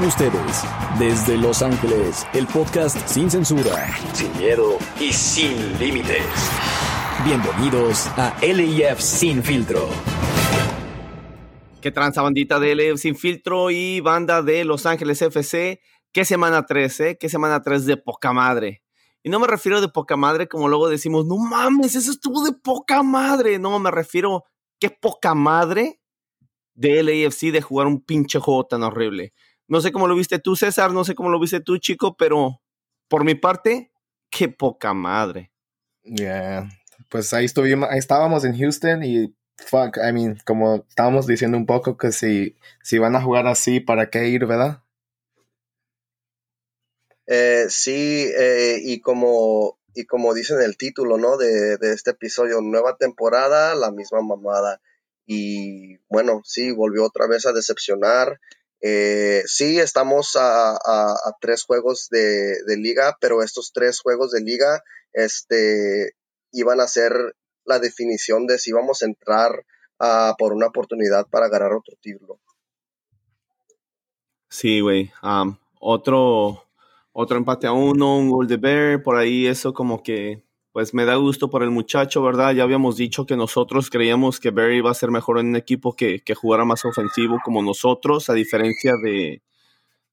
con ustedes, desde Los Ángeles, el podcast sin censura, sin miedo y sin límites. Bienvenidos a LIF Sin Filtro. ¿Qué tranza bandita de LIF Sin Filtro y banda de Los Ángeles FC? ¿Qué semana 3, eh? ¿Qué semana 3 de poca madre? Y no me refiero de poca madre como luego decimos, no mames, eso estuvo de poca madre. No, me refiero, qué poca madre de LAFC de jugar un pinche juego tan horrible. No sé cómo lo viste tú, César, no sé cómo lo viste tú, chico, pero por mi parte, qué poca madre. Yeah, pues ahí estuvimos, ahí estábamos en Houston y fuck, I mean, como estábamos diciendo un poco que si, si van a jugar así, ¿para qué ir, verdad? Eh, sí, eh, y como y como dice en el título, ¿no? De, de, este episodio, nueva temporada, la misma mamada. Y bueno, sí, volvió otra vez a decepcionar. Eh, sí, estamos a, tres juegos de, liga, pero estos tres juegos de liga este, iban a ser la definición de si vamos a entrar por una oportunidad para ganar otro título. Sí, güey. Otro, otro empate a uno, un gol de Bear, por ahí eso como que pues me da gusto por el muchacho, ¿verdad? Ya habíamos dicho que nosotros creíamos que Barry iba a ser mejor en un equipo que, que jugara más ofensivo como nosotros, a diferencia de,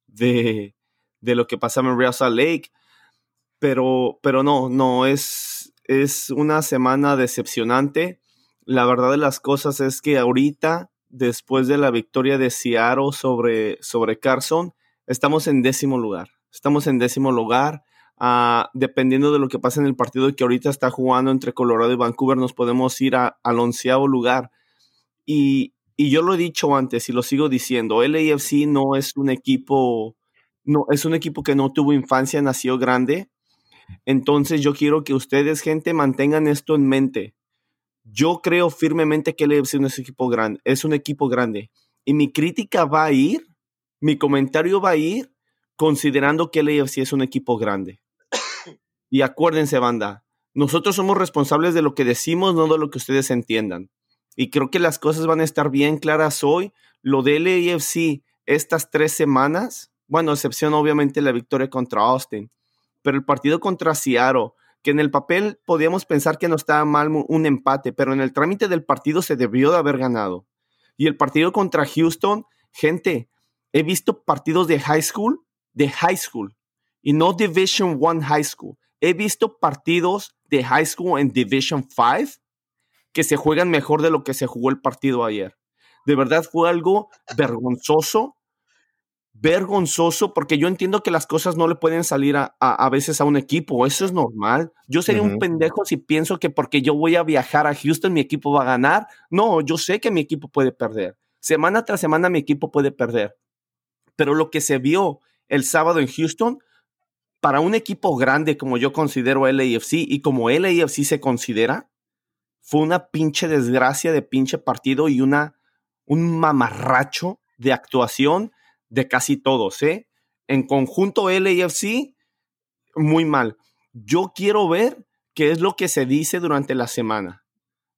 de, de, lo que pasaba en Real Salt Lake. Pero, pero no, no, es, es una semana decepcionante. La verdad de las cosas es que ahorita, después de la victoria de Seattle sobre, sobre Carson, estamos en décimo lugar. Estamos en décimo lugar Uh, dependiendo de lo que pase en el partido que ahorita está jugando entre Colorado y Vancouver, nos podemos ir al onceavo lugar. Y, y, yo lo he dicho antes y lo sigo diciendo, LAFC no es un equipo, no, es un equipo que no tuvo infancia, nació grande. Entonces yo quiero que ustedes, gente, mantengan esto en mente. Yo creo firmemente que LAFC no es un equipo grande, es un equipo grande. Y mi crítica va a ir, mi comentario va a ir considerando que LAFC es un equipo grande. Y acuérdense, banda, nosotros somos responsables de lo que decimos, no de lo que ustedes entiendan. Y creo que las cosas van a estar bien claras hoy. Lo de LAFC estas tres semanas, bueno, excepción obviamente la victoria contra Austin, pero el partido contra Seattle, que en el papel podíamos pensar que no estaba mal un empate, pero en el trámite del partido se debió de haber ganado. Y el partido contra Houston, gente, he visto partidos de high school, de high school, y no Division One High School he visto partidos de high school en Division 5 que se juegan mejor de lo que se jugó el partido ayer. De verdad fue algo vergonzoso, vergonzoso, porque yo entiendo que las cosas no le pueden salir a, a, a veces a un equipo, eso es normal. Yo sería uh -huh. un pendejo si pienso que porque yo voy a viajar a Houston mi equipo va a ganar. No, yo sé que mi equipo puede perder. Semana tras semana mi equipo puede perder. Pero lo que se vio el sábado en Houston para un equipo grande como yo considero LAFC y como LAFC se considera, fue una pinche desgracia de pinche partido y un mamarracho de actuación de casi todos, ¿eh? En conjunto LAFC, muy mal. Yo quiero ver qué es lo que se dice durante la semana.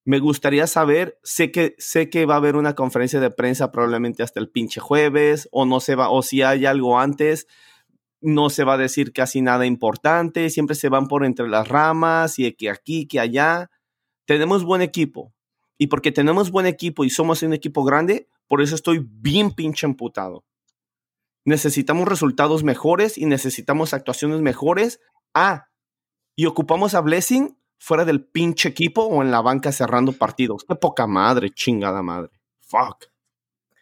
Me gustaría saber, sé que, sé que va a haber una conferencia de prensa probablemente hasta el pinche jueves, o no se va, o si hay algo antes, no se va a decir casi nada importante, siempre se van por entre las ramas y que aquí, que allá. Tenemos buen equipo. Y porque tenemos buen equipo y somos un equipo grande, por eso estoy bien pinche emputado. Necesitamos resultados mejores y necesitamos actuaciones mejores. Ah, y ocupamos a Blessing fuera del pinche equipo o en la banca cerrando partidos. Qué poca madre, chingada madre. Fuck.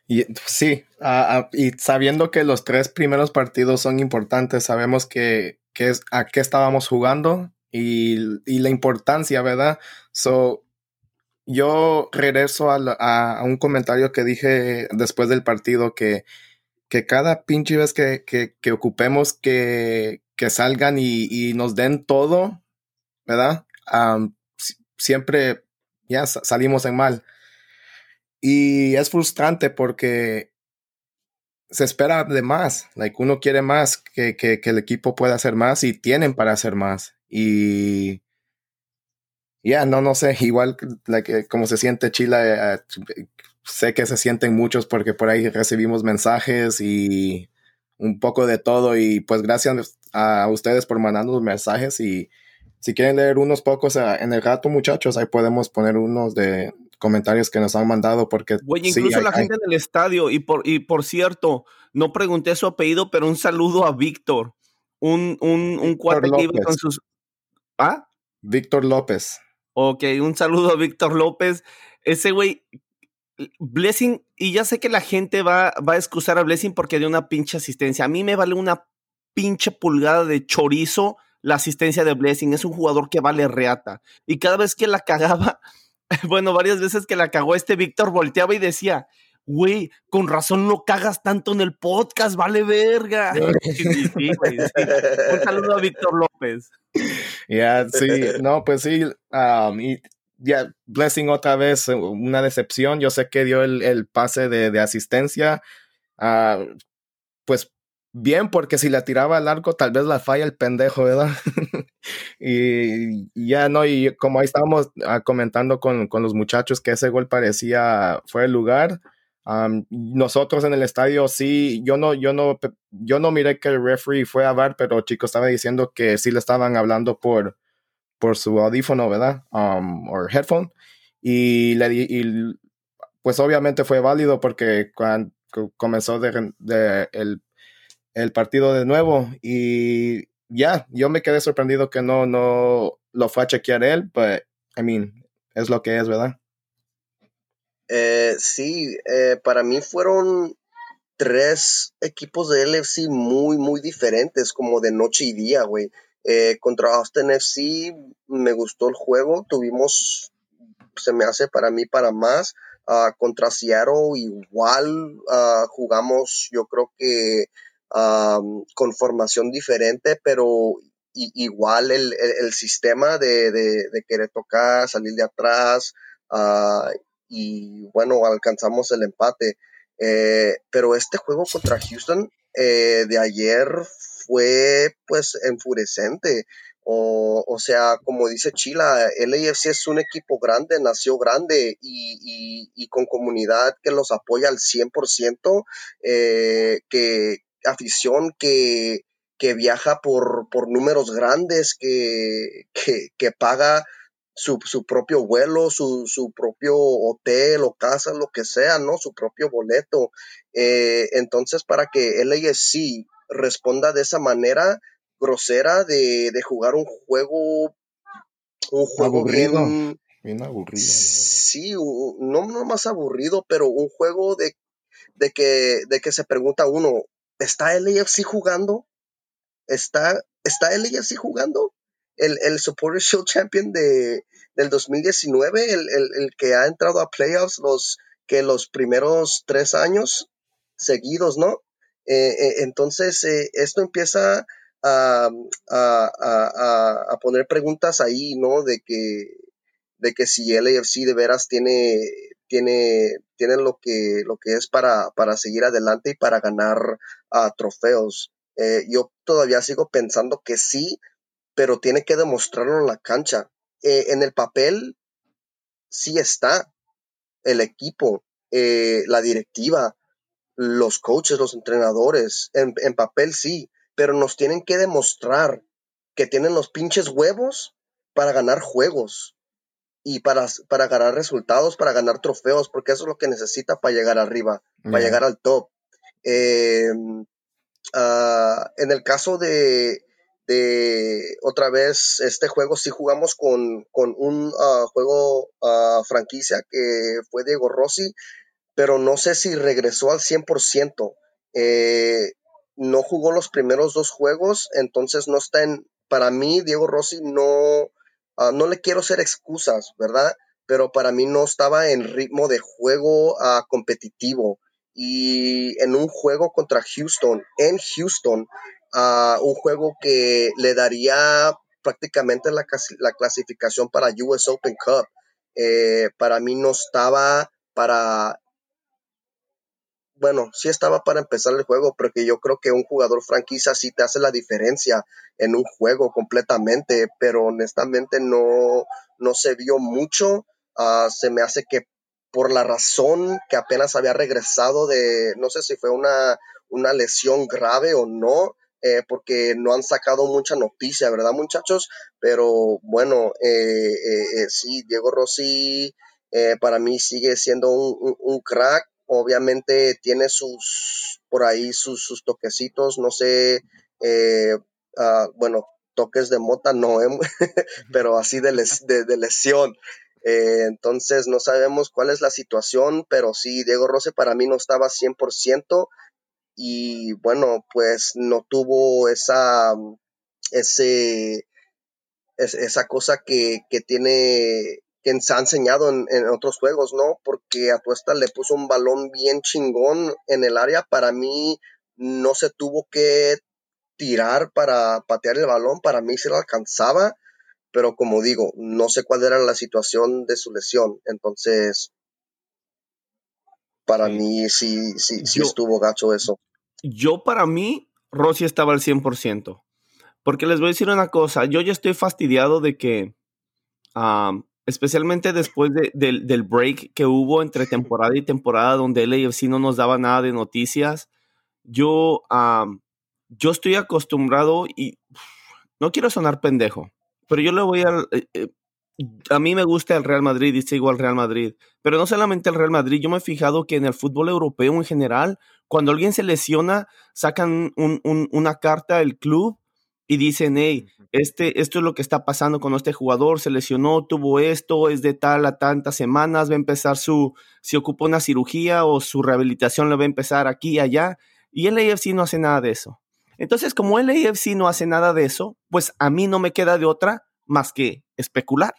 Y, sí, uh, y sabiendo que los tres primeros partidos son importantes, sabemos que, que es, a qué estábamos jugando y, y, la importancia, ¿verdad? So, yo regreso a, a, un comentario que dije después del partido que, que cada pinche vez que, que, ocupemos que, que salgan y, y, nos den todo, ¿verdad? Um, siempre ya salimos en mal. Y es frustrante porque se espera de más. Like, uno quiere más, que, que, el equipo pueda hacer más y tienen para hacer más. Y ya, yeah, no, no sé, igual like, como se siente Chile, uh, sé que se sienten muchos porque por ahí recibimos mensajes y un poco de todo y pues gracias a ustedes por mandarnos mensajes y si quieren leer unos pocos en el gato muchachos ahí podemos poner unos de comentarios que nos han mandado porque Oye, incluso la gente en el estadio y por y por cierto no pregunté su apellido pero un saludo a Víctor un un, un cuate que iba con sus ¿Ah? Víctor López. Ok, un saludo a Víctor López. Ese güey, Blessing, y ya sé que la gente va, va a excusar a Blessing porque dio una pinche asistencia. A mí me vale una pinche pulgada de chorizo la asistencia de Blessing. Es un jugador que vale reata. Y cada vez que la cagaba, bueno, varias veces que la cagó este Víctor volteaba y decía, güey, con razón no cagas tanto en el podcast, vale verga. Un saludo a Víctor López. Ya, sí, no, pues sí, um, y ya, Blessing otra vez, una decepción, yo sé que dio el, pase de, asistencia, uh, pues bien, porque si la tiraba al arco, tal vez la falla el pendejo, ¿verdad? y, ya no, y como ahí estábamos ah, comentando con, con, los muchachos que ese gol parecía fue el lugar, nosotros en el estadio sí, yo no, yo no, yo no miré que el referee fue a ver, pero chico estaba diciendo que sí le estaban hablando por, por su audífono, ¿verdad? o headphone. Y le y, pues obviamente fue válido porque cuando comenzó de, el, el, partido de nuevo y ya, yo me quedé sorprendido que no, no lo fue a chequear él, pero, I mean, es lo que es, ¿verdad? Eh, sí, eh, para mí fueron tres equipos de LFC muy, muy diferentes, como de noche y día, güey. Eh, contra Austin FC me gustó el juego, tuvimos, se me hace para mí para más. Uh, contra Seattle igual uh, jugamos, yo creo que con formación diferente, pero igual el, el, sistema de, de, querer tocar, salir de atrás, y bueno, alcanzamos el empate. Eh, pero este juego contra Houston eh, de ayer fue pues enfurecente. O, o, sea, como dice Chila, el AFC es un equipo grande, nació grande y, y, con comunidad que los apoya al 100%, eh, que afición que, que viaja por, por números grandes, que, que, que paga su, su propio vuelo, su, su, propio hotel o casa, lo que sea, ¿no? Su propio boleto. Eh, entonces, para que LASC responda de esa manera grosera de, de jugar un juego, un juego aburrido. bien, aburrido. Sí, no, no más aburrido, pero un juego de, de, que, de que se pregunta uno, ¿está LAFC jugando? ¿Está, ¿Está LAFC jugando? el, el Supporter Shield Champion de, del 2019, el, el, el, que ha entrado a playoffs los, que los primeros tres años seguidos, ¿no? Eh, eh, entonces, eh, esto empieza a, a, a, a, poner preguntas ahí, ¿no? De que, de que si el AFC de veras tiene, tiene, tiene lo, que, lo que es para, para seguir adelante y para ganar uh, trofeos. yo todavía sigo pensando que sí, pero tiene que demostrarlo en la cancha. Eh, en el papel sí está el equipo, eh, la directiva, los coaches, los entrenadores, en, papel sí, pero nos tienen que demostrar que tienen los pinches huevos para ganar juegos y para, para ganar resultados, para ganar trofeos, porque eso es lo que necesita para llegar arriba, para llegar al top. Em, ah, en el caso de, de otra vez este juego sí jugamos con, un ah, juego uh, franquicia que fue Diego Rossi, pero no sé si regresó al 100%. Eh, no jugó los primeros dos juegos, entonces no está en, para mí Diego Rossi no, ah, no le quiero hacer excusas, ¿verdad? Pero para mí no estaba en ritmo de juego competitivo. Y en un juego contra Houston, en Houston, a un juego que le daría prácticamente la, la clasificación para US Open Cup. Eh, para mí no estaba para bueno, sí estaba para empezar el juego, porque yo creo que un jugador franquicia sí te hace la diferencia en un juego completamente, pero honestamente no, no se vio mucho. Ah, se me hace que por la razón que apenas había regresado de, no sé si fue una, una lesión grave o no, eh, porque no han sacado mucha noticia, ¿verdad, muchachos? Pero bueno, eh, eh, sí, Diego Rossi para mí sigue siendo un, crack. Obviamente tiene sus, por ahí sus, toquecitos, no sé, ah, bueno, toques de mota no, pero así de, de, lesión. entonces no sabemos cuál es la situación, pero sí, Diego Rossi para mí no estaba 100% y bueno, pues no tuvo esa, ese, esa cosa que, que tiene, que se ha enseñado en, otros juegos, ¿no? Porque a Tuesta le puso un balón bien chingón en el área. Para mí no se tuvo que tirar para patear el balón, para mí se lo alcanzaba, pero como digo, no sé cuál era la situación de su lesión, entonces para mí sí, sí, sí estuvo gacho eso. Yo para mí, Rossi estaba al 100%. Porque les voy a decir una cosa, yo ya estoy fastidiado de que, especialmente después del break que hubo entre temporada y temporada, donde LAFC no nos daba nada de noticias, yo, yo estoy acostumbrado y no quiero sonar pendejo, pero yo le voy a... Eh, eh, a mí me gusta el Real Madrid y sigo al Real Madrid, pero no solamente el Real Madrid, yo me he fijado que en el fútbol europeo en general, cuando alguien se lesiona, sacan una carta del club y dicen, hey, este, esto es lo que está pasando con este jugador, se lesionó, tuvo esto, es de tal a tantas semanas, va a empezar su, si ocupa una cirugía o su rehabilitación le va a empezar aquí y allá, y el AFC no hace nada de eso. Entonces, como el AFC no hace nada de eso, pues a mí no me queda de otra más que especular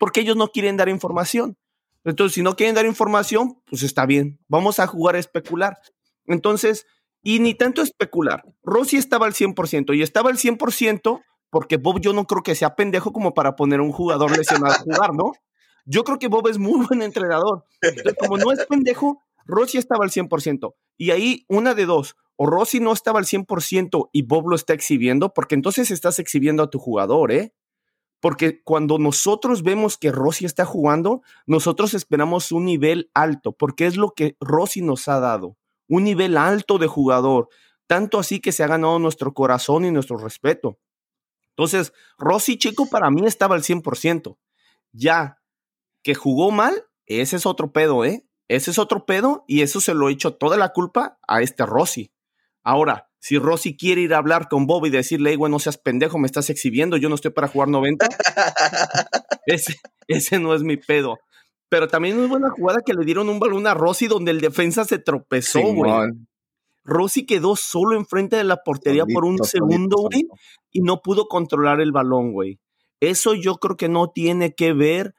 porque ellos no quieren dar información. Entonces, si no quieren dar información, pues está bien, vamos a jugar a especular. Entonces, y ni tanto especular. Rossi estaba al 100% y estaba al 100% porque Bob yo no creo que sea pendejo como para poner un jugador lesionado a jugar, ¿no? Yo creo que Bob es muy buen entrenador. Entonces, como no es pendejo, Rossi estaba al 100%. Y ahí una de dos, o Rossi no estaba al 100% y Bob lo está exhibiendo, porque entonces estás exhibiendo a tu jugador, ¿eh? Porque cuando nosotros vemos que Rossi está jugando, nosotros esperamos un nivel alto, porque es lo que Rossi nos ha dado, un nivel alto de jugador, tanto así que se ha ganado nuestro corazón y nuestro respeto. Entonces, Rossi, chico, para mí estaba al 100%. Ya que jugó mal, ese es otro pedo, ¿eh? Ese es otro pedo y eso se lo he hecho toda la culpa a este Rossi. Ahora, si Rossi quiere ir a hablar con Bob y decirle, güey, no seas pendejo, me estás exhibiendo, yo no estoy para jugar 90, ese, ese no es mi pedo. Pero también es buena jugada que le dieron un balón a Rossi donde el defensa se tropezó, güey. Rossi quedó solo enfrente de la portería por un segundo, güey, y no pudo controlar el balón, güey. Eso yo creo que no tiene que ver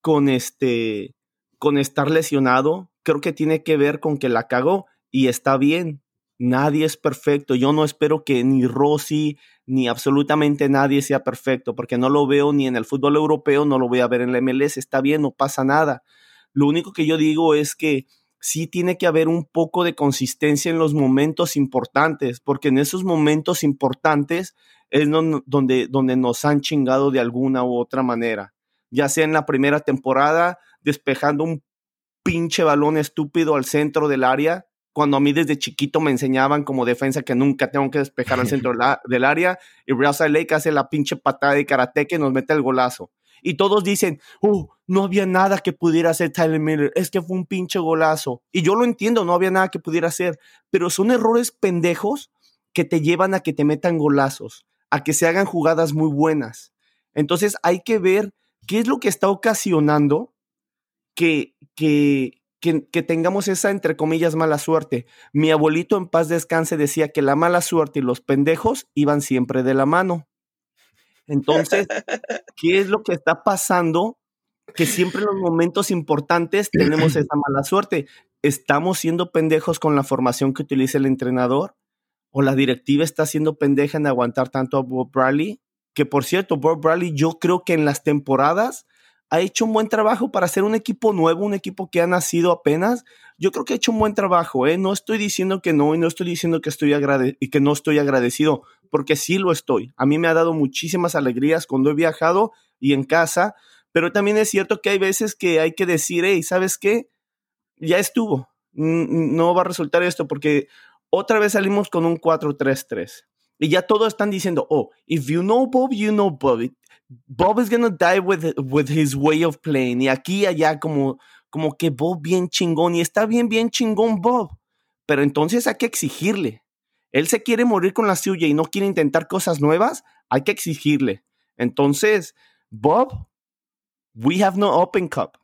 con este, con estar lesionado. Creo que tiene que ver con que la cagó y está bien. Nadie es perfecto. Yo no espero que ni Rossi ni absolutamente nadie sea perfecto, porque no lo veo ni en el fútbol europeo, no lo voy a ver en la MLS. Está bien, no pasa nada. Lo único que yo digo es que sí tiene que haber un poco de consistencia en los momentos importantes, porque en esos momentos importantes es donde, donde nos han chingado de alguna u otra manera. Ya sea en la primera temporada, despejando un pinche balón estúpido al centro del área cuando a mí desde chiquito me enseñaban como defensa que nunca tengo que despejar al centro del área, y Real Salt Lake hace la pinche patada de karate que nos mete el golazo. Y todos dicen, oh, no había nada que pudiera hacer Tyler Miller, es que fue un pinche golazo. Y yo lo entiendo, no había nada que pudiera hacer, pero son errores pendejos que te llevan a que te metan golazos, a que se hagan jugadas muy buenas. Entonces hay que ver qué es lo que está ocasionando que, que, que, tengamos esa, entre comillas, mala suerte. Mi abuelito en paz descanse decía que la mala suerte y los pendejos iban siempre de la mano. Entonces, ¿qué es lo que está pasando? Que siempre en los momentos importantes tenemos esa mala suerte. ¿Estamos siendo pendejos con la formación que utiliza el entrenador? ¿O la directiva está siendo pendeja en aguantar tanto a Bob Bradley? Que por cierto, Bob Bradley, yo creo que en las temporadas ha hecho un buen trabajo para ser un equipo nuevo, un equipo que ha nacido apenas. Yo creo que ha hecho un buen trabajo, ¿eh? No estoy diciendo que no y no estoy diciendo que, estoy y que no estoy agradecido, porque sí lo estoy. A mí me ha dado muchísimas alegrías cuando he viajado y en casa, pero también es cierto que hay veces que hay que decir, hey, ¿sabes qué? Ya estuvo. No va a resultar esto porque otra vez salimos con un 4-3-3. Y ya todos están diciendo, oh, if you know Bob, you know Bob. Bob is gonna die with, with his way of playing. Y aquí y allá como, como que Bob bien chingón. Y está bien, bien chingón Bob. Pero entonces hay que exigirle. Él se quiere morir con la suya y no quiere intentar cosas nuevas. Hay que exigirle. Entonces, Bob, we have no Open Cup.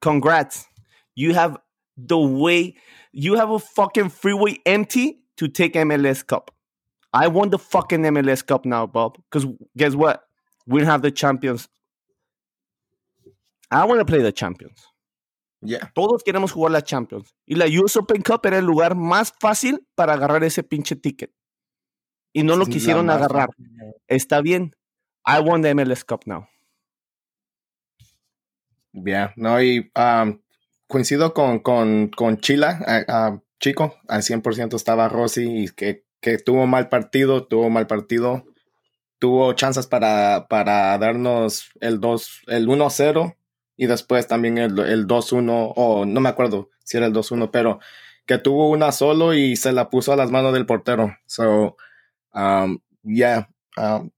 Congrats. You have the way, you have a fucking freeway empty to take MLS Cup. I won the fucking MLS Cup now, Bob. Because guess what? We have the champions. I want to play the champions. Yeah. Todos queremos jugar la Champions. Y la US Open Cup era el lugar más fácil para agarrar ese pinche ticket. Y no lo quisieron agarrar. Está bien. I won the MLS Cup now. Yeah, no, y um, coincido con, con, con Chila, uh, chico, al 100% estaba Rossi y que que tuvo mal partido, tuvo mal partido, tuvo chances para, para darnos el 2, el 1-0 y después también el, el 2-1, o no me acuerdo si era el 2-1, pero que tuvo una solo y se la puso a las manos del portero. So, um, yeah, um,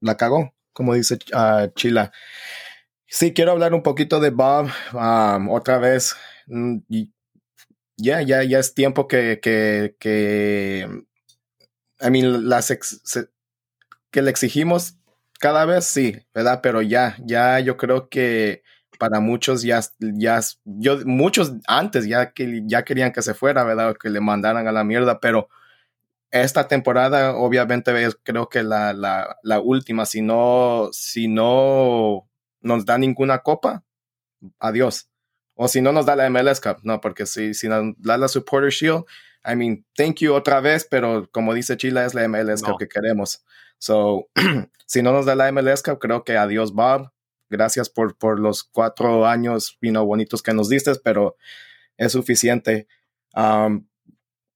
la cagó, como dice uh, Chila. Sí, quiero hablar un poquito de Bob um, otra vez. Mm, ya, ya, ya es tiempo que, que, que I mean, las que le exigimos cada vez sí, ¿verdad? Pero ya, ya yo creo que para muchos ya, ya, yo, muchos antes ya que ya querían que se fuera, ¿verdad? que le mandaran a la mierda, pero esta temporada obviamente creo que la, la, la última, si no, si no nos da ninguna copa, adiós. O si no nos da la MLS Cup, no, porque si, si nos da la Supporter Shield, I mean, thank you otra vez, pero como dice Chila, es la MLS Cup que queremos. So, si no nos da la MLS Cup, creo que adiós, Bob. Gracias por, por los cuatro años you bonitos que nos diste, pero es suficiente. Um,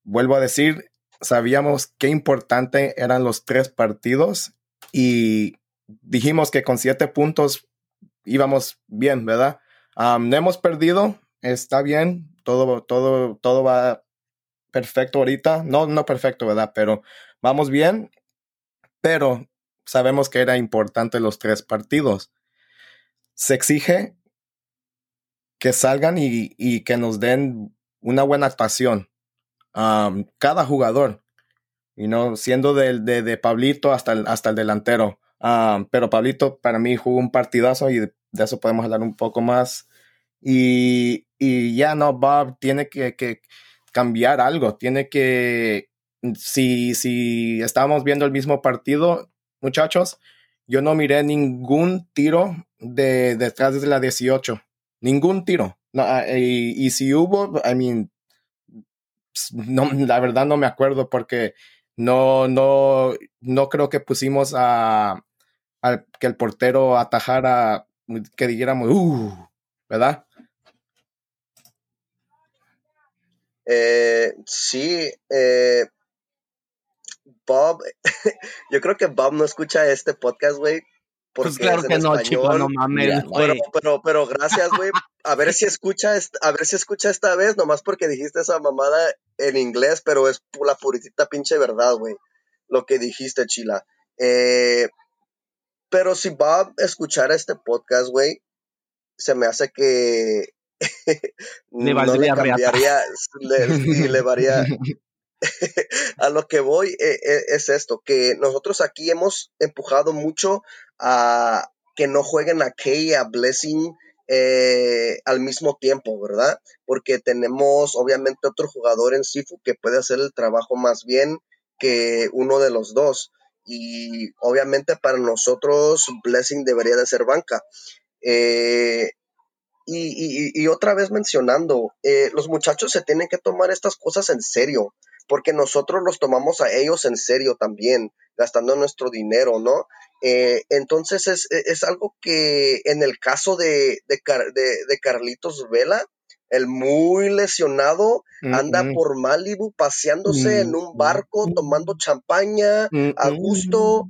vuelvo a decir, sabíamos qué importante eran los tres partidos y dijimos que con siete puntos íbamos bien, ¿verdad? Um, no hemos perdido, está bien, todo, todo, todo va perfecto ahorita. No, no perfecto, ¿verdad? Pero vamos bien. Pero sabemos que era importante los tres partidos. Se exige que salgan y, que nos den una buena actuación. cada jugador. Y no siendo de, de, Pablito hasta el, hasta el delantero. pero Pablito para mí jugó un partidazo y de, eso podemos hablar un poco más. Y, y ya no, Bob tiene que, que cambiar algo, tiene que, si, si estábamos viendo el mismo partido, muchachos, yo no miré ningún tiro de detrás de la 18, ningún tiro. Ah, y, si hubo, I mean, no, la verdad no me acuerdo porque no, no, no creo que pusimos a, que el portero atajara, que dijéramos, uh, ¿verdad? Eh, sí, eh, Bob, yo creo que Bob no escucha este podcast, güey. Pues claro que no, chico, no mames, pero, pero, pero, gracias, güey. A ver si escucha, a ver si escucha esta vez, nomás porque dijiste esa mamada en inglés, pero es la puritita pinche verdad, güey. Lo que dijiste, Chila. Eh, pero si Bob escuchara este podcast, güey, se me hace que le no le cambiaría, le, le varía. a lo que voy eh, eh, es esto, que nosotros aquí hemos empujado mucho a que no jueguen a Kay y a Blessing eh, al mismo tiempo, ¿verdad? Porque tenemos obviamente otro jugador en Sifu que puede hacer el trabajo más bien que uno de los dos. Y obviamente para nosotros Blessing debería de ser banca. Y, otra vez mencionando, los muchachos se tienen que tomar estas cosas en serio, porque nosotros los tomamos a ellos en serio también, gastando nuestro dinero, ¿no? Eh, entonces es, algo que en el caso de, de, Carlitos Vela, el muy lesionado, anda por Malibu paseándose en un barco, tomando champaña a gusto.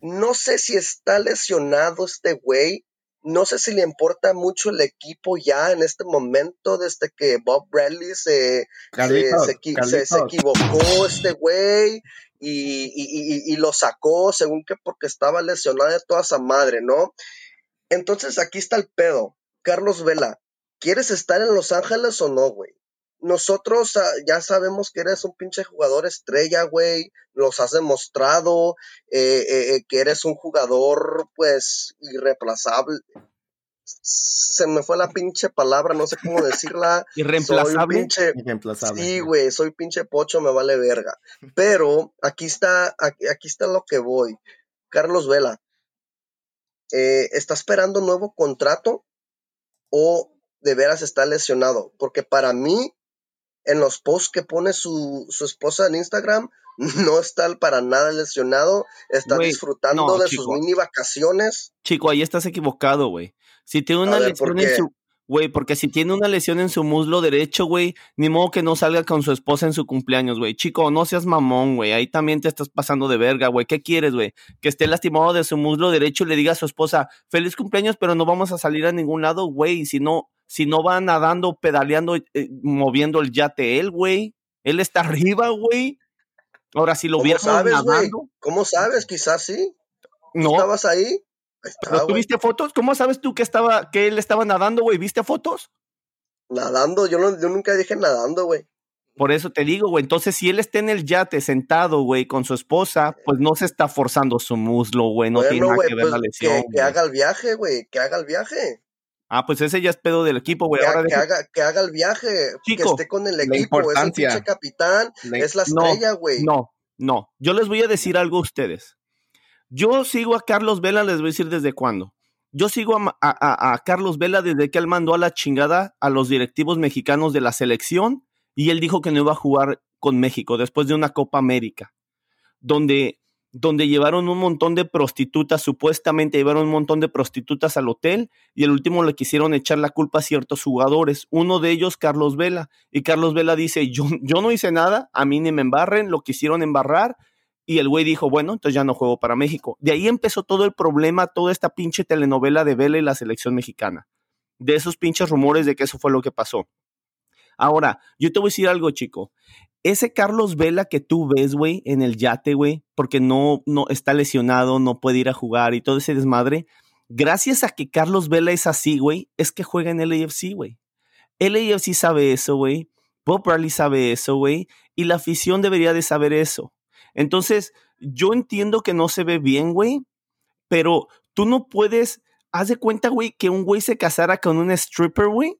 No sé si está lesionado este güey, no sé si le importa mucho el equipo ya en este momento, desde que Bob Bradley se, se, equivocó este güey y, lo sacó según que porque estaba lesionado de toda esa madre, ¿no? Entonces aquí está el pedo. Carlos Vela, ¿quieres estar en Los Ángeles o no, güey? Nosotros ah, ya sabemos que eres un pinche jugador estrella, güey. Los has demostrado eh, eh, eh, que eres un jugador, pues, irreemplazable. Se me fue la pinche palabra, no sé cómo decirla. Irreemplazable. Sí, güey, soy pinche pocho, me vale verga. Pero aquí está, aquí, aquí está lo que voy. Carlos Vela, ¿está esperando un nuevo contrato o de veras está lesionado? Porque para mí, en los posts que pone su, esposa en Instagram, no está para nada lesionado, está disfrutando de sus mini vacaciones. Chico, ahí estás equivocado, güey. Si tiene una lesión en su Güey, porque si tiene una lesión en su muslo derecho, güey, ni modo que no salga con su esposa en su cumpleaños, güey. Chico, no seas mamón, güey. Ahí también te estás pasando de verga, güey. ¿Qué quieres, güey? Que esté lastimado de su muslo derecho y le diga a su esposa, feliz cumpleaños, pero no vamos a salir a ningún lado, güey. Si no, si no va nadando, pedaleando, eh, moviendo el yate él, güey. Él está arriba, güey. Ahora, si lo vieras nadando. ¿Cómo sabes? Quizás sí. No. ¿Estabas ahí? ¿Tú viste fotos? ¿Cómo sabes tú que estaba, que él estaba nadando, güey? ¿Viste fotos? Nadando, yo, no, yo nunca dije nadando, güey. Por eso te digo, güey. Entonces, si él está en el yate sentado, güey, con su esposa, pues no se está forzando su muslo, güey. No tiene nada que ver la pues, lesión. Que, haga el viaje, güey. Que haga el viaje. Ah, pues ese ya es pedo del equipo, güey. Que, haga, que haga el viaje. que esté con el equipo. Es el pinche capitán. Es la estrella, güey. No, no. Yo les voy a decir algo a ustedes. Yo sigo a Carlos Vela, les voy a decir desde cuándo. Yo sigo a, Carlos Vela desde que él mandó a la chingada a los directivos mexicanos de la selección y él dijo que no iba a jugar con México después de una Copa América, donde, donde llevaron un montón de prostitutas, supuestamente llevaron un montón de prostitutas al hotel y el último le quisieron echar la culpa a ciertos jugadores, uno de ellos Carlos Vela, y Carlos Vela dice, yo, yo no hice nada, a mí ni me embarren, lo quisieron embarrar y el güey dijo, bueno, entonces ya no juego para México. De ahí empezó todo el problema, toda esta pinche telenovela de Vela y la selección mexicana. De esos pinches rumores de que eso fue lo que pasó. Ahora, yo te voy a decir algo, chico. Ese Carlos Vela que tú ves, güey, en el yate, güey, porque no, no está lesionado, no puede ir a jugar y todo ese desmadre. Gracias a que Carlos Vela es así, güey, es que juega en el AFC, güey. El AFC sabe eso, güey. Bob Bradley sabe eso, güey. Y la afición debería de saber eso. Entonces, yo entiendo que no se ve bien, güey, pero tú no puedes, haz de cuenta, güey, que un güey se casara con un stripper, güey,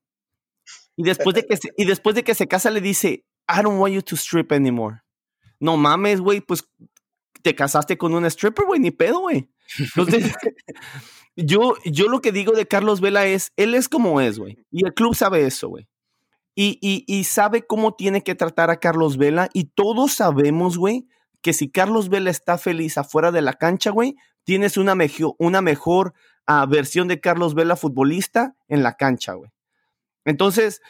y después de que se, y después de que se casa le dice, I don't want you to strip anymore. No mames, güey, pues te casaste con un stripper, güey, ni pedo, güey. Entonces, yo, yo lo que digo de Carlos Vela es, él es como es, güey. Y el club sabe eso, güey. Y, y, y, sabe cómo tiene que tratar a Carlos Vela. Y todos sabemos, güey, que si Carlos Vela está feliz afuera de la cancha, güey, tienes una, una mejor ah, versión de Carlos Vela futbolista en la cancha, güey. Entonces,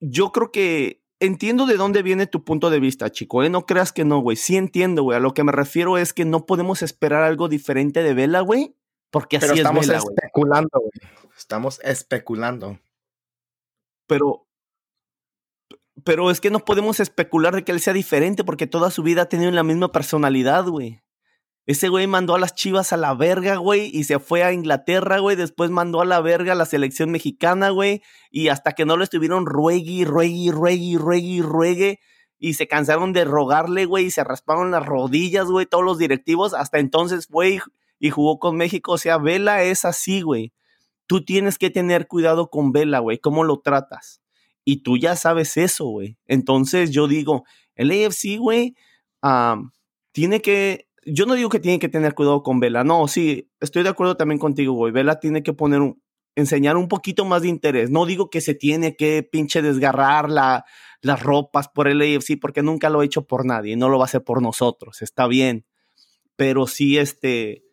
yo creo que entiendo de dónde viene tu punto de vista, chico, ¿eh? No creas que no, güey. Sí entiendo, güey. A lo que me refiero es que no podemos esperar algo diferente de Vela, güey, porque así estamos es especulando, güey. Estamos especulando. Pero pero es que no podemos especular de que él sea diferente porque toda su vida ha tenido la misma personalidad, güey. Ese güey mandó a las chivas a la verga, güey, y se fue a Inglaterra, güey. Después mandó a la verga a la selección mexicana, güey. Y hasta que no lo estuvieron ruegue, ruegue, ruegue, ruegue, ruegue. Y se cansaron de rogarle, güey, y se rasparon las rodillas, güey, todos los directivos. Hasta entonces fue y jugó con México. O sea, Vela es así, güey. Tú tienes que tener cuidado con Vela, güey, cómo lo tratas. Y tú ya sabes eso, güey. Entonces yo digo, el AFC, güey, tiene que, yo no digo que tiene que tener cuidado con Vela, no, sí, estoy de acuerdo también contigo, güey. Vela tiene que poner un, enseñar un poquito más de interés. No digo que se tiene que pinche desgarrar la, las ropas por el AFC, porque nunca lo ha hecho por nadie, no lo va a hacer por nosotros, está bien. Pero sí, este,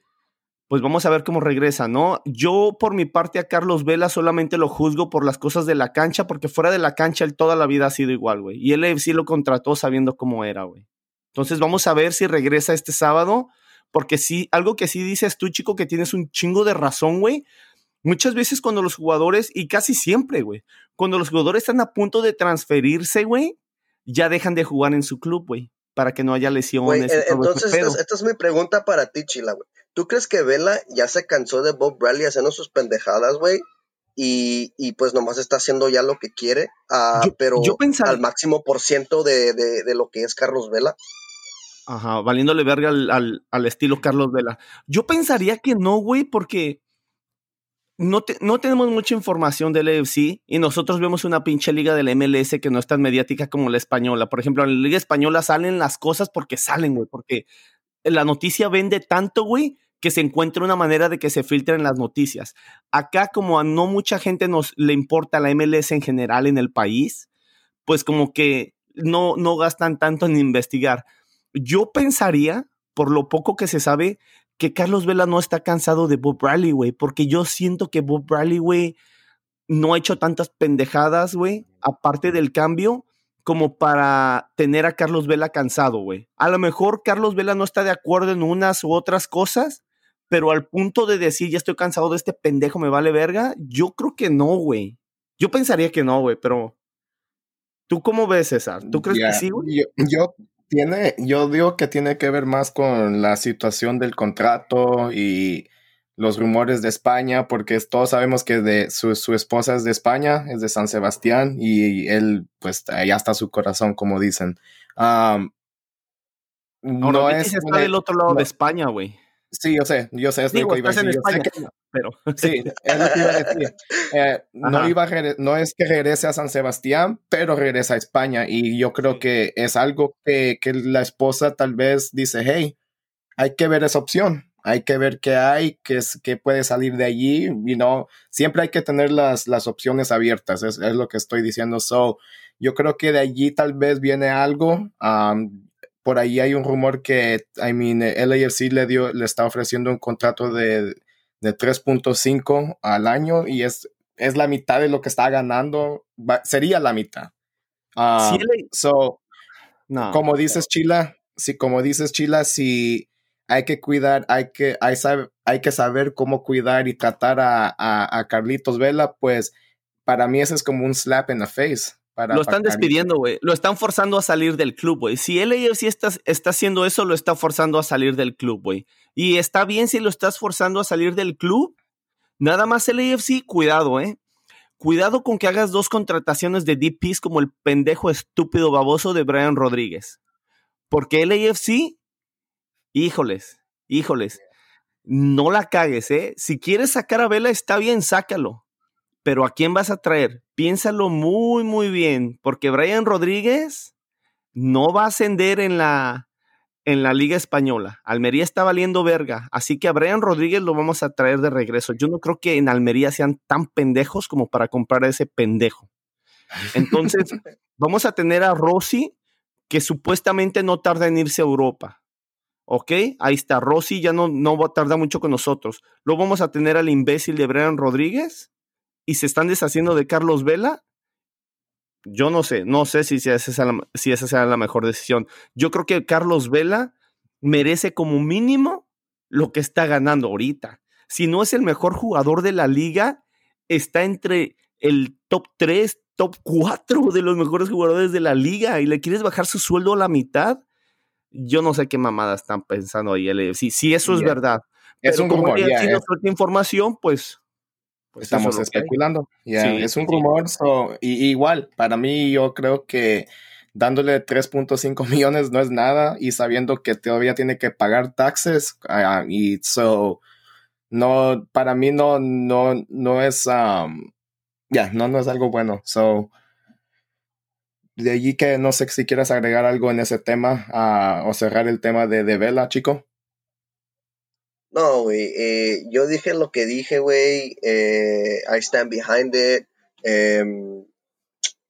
pues vamos a ver cómo regresa, ¿no? Yo por mi parte a Carlos Vela solamente lo juzgo por las cosas de la cancha, porque fuera de la cancha él toda la vida ha sido igual, güey. Y él sí lo contrató sabiendo cómo era, güey. Entonces vamos a ver si regresa este sábado, porque sí, algo que sí dices tú, chico, que tienes un chingo de razón, güey. Muchas veces cuando los jugadores, y casi siempre, güey, cuando los jugadores están a punto de transferirse, güey, ya dejan de jugar en su club, güey, para que no haya lesiones. Eh, entonces, esta es, mi pregunta para ti, Chila, güey. ¿Tú crees que Vela ya se cansó de Bob Bradley haciendo sus pendejadas, güey? Y, y, pues nomás está haciendo ya lo que quiere, uh, pero al máximo por ciento de, de, de, lo que es Carlos Vela. Ajá, valiéndole verga al, al, al estilo Carlos Vela. Yo pensaría que no, güey, porque no, no tenemos mucha información del EFC y nosotros vemos una pinche liga del MLS que no es tan mediática como la española. Por ejemplo, en la liga española salen las cosas porque salen, güey, porque la noticia vende tanto, güey, que se encuentra una manera de que se filtren las noticias. Acá, como a no mucha gente nos le importa la MLS en general en el país, pues como que no, no gastan tanto en investigar. Yo pensaría, por lo poco que se sabe, que Carlos Vela no está cansado de Bob Bradley, güey, porque yo siento que Bob Bradley, güey, no ha hecho tantas pendejadas, güey, aparte del cambio, como para tener a Carlos Vela cansado, güey. A lo mejor Carlos Vela no está de acuerdo en unas u otras cosas, pero al punto de decir, ya estoy cansado de este pendejo, me vale verga, yo creo que no, güey. Yo pensaría que no, güey, pero... ¿Tú cómo ves, César? ¿Tú crees que sí, güey? yo, tiene, yo digo que tiene que ver más con la situación del contrato y los rumores de España, porque todos sabemos que de su, esposa es de España, es de San Sebastián, y él, pues, allá está su corazón, como dicen. no, es está del otro lado de España, güey. Sí, yo sé, yo sé, es lo que iba a decir. pero... Sí, es lo que iba a decir. Eh, no, iba no es que regrese a San Sebastián, pero regresa a España y yo creo que es algo que, que la esposa tal vez dice, hey, hay que ver esa opción, hay que ver qué hay, qué, es, qué puede salir de allí, you know, siempre hay que tener las, las opciones abiertas, es, es, lo que estoy diciendo. So, yo creo que de allí tal vez viene algo. Um, por ahí hay un rumor que, I mean, LAFC le dio, le está ofreciendo un contrato de, de 3.5 al año y es, es la mitad de lo que está ganando, sería la mitad. Um, so, no, como dices, Chila, si como dices, Chila, si hay que cuidar, hay que, hay, hay que saber cómo cuidar y tratar a, a, a Carlitos Vela, pues para mí ese es como un slap in the face lo están despidiendo, güey. Lo están forzando a salir del club, güey. Si LAFC está, está haciendo eso, lo está forzando a salir del club, güey. Y está bien si lo estás forzando a salir del club. Nada más LAFC, cuidado, eh. Cuidado con que hagas dos contrataciones de DPs como el pendejo estúpido baboso de Brian Rodríguez. Porque LAFC, híjoles, híjoles, no la cagues, ¿eh? Si quieres sacar a Vela, está bien, sácalo pero ¿a quién vas a traer? Piénsalo muy, muy bien, porque Brian Rodríguez no va a ascender en la, en la Liga Española. Almería está valiendo verga, así que a Brian Rodríguez lo vamos a traer de regreso. Yo no creo que en Almería sean tan pendejos como para comprar a ese pendejo. Entonces, vamos a tener a Rossi, que supuestamente no tarda en irse a Europa. ¿Ok? Ahí está. Rossi ya no, no va a tardar mucho con nosotros. Luego vamos a tener al imbécil de Brian Rodríguez y se están deshaciendo de Carlos Vela, yo no sé, no sé si, esa, sea la, si esa sea la mejor decisión. Yo creo que Carlos Vela merece como mínimo lo que está ganando ahorita. Si no es el mejor jugador de la liga, está entre el top 3, top 4 de los mejores jugadores de la liga y le quieres bajar su sueldo a la mitad. Yo no sé qué mamada están pensando ahí. Si, si eso es verdad. Es un como información, pues pues estamos especulando. ya es un rumor. y, igual, para mí yo creo que dándole 3.5 millones no es nada y sabiendo que todavía tiene que pagar taxes ah, y so no para mí no no no es um, ya no no es algo bueno so de allí que no sé si quieres agregar algo en ese tema uh, o cerrar el tema de, de Vela chico no, güey, eh, yo dije lo que dije, güey, eh, I stand behind it. Em,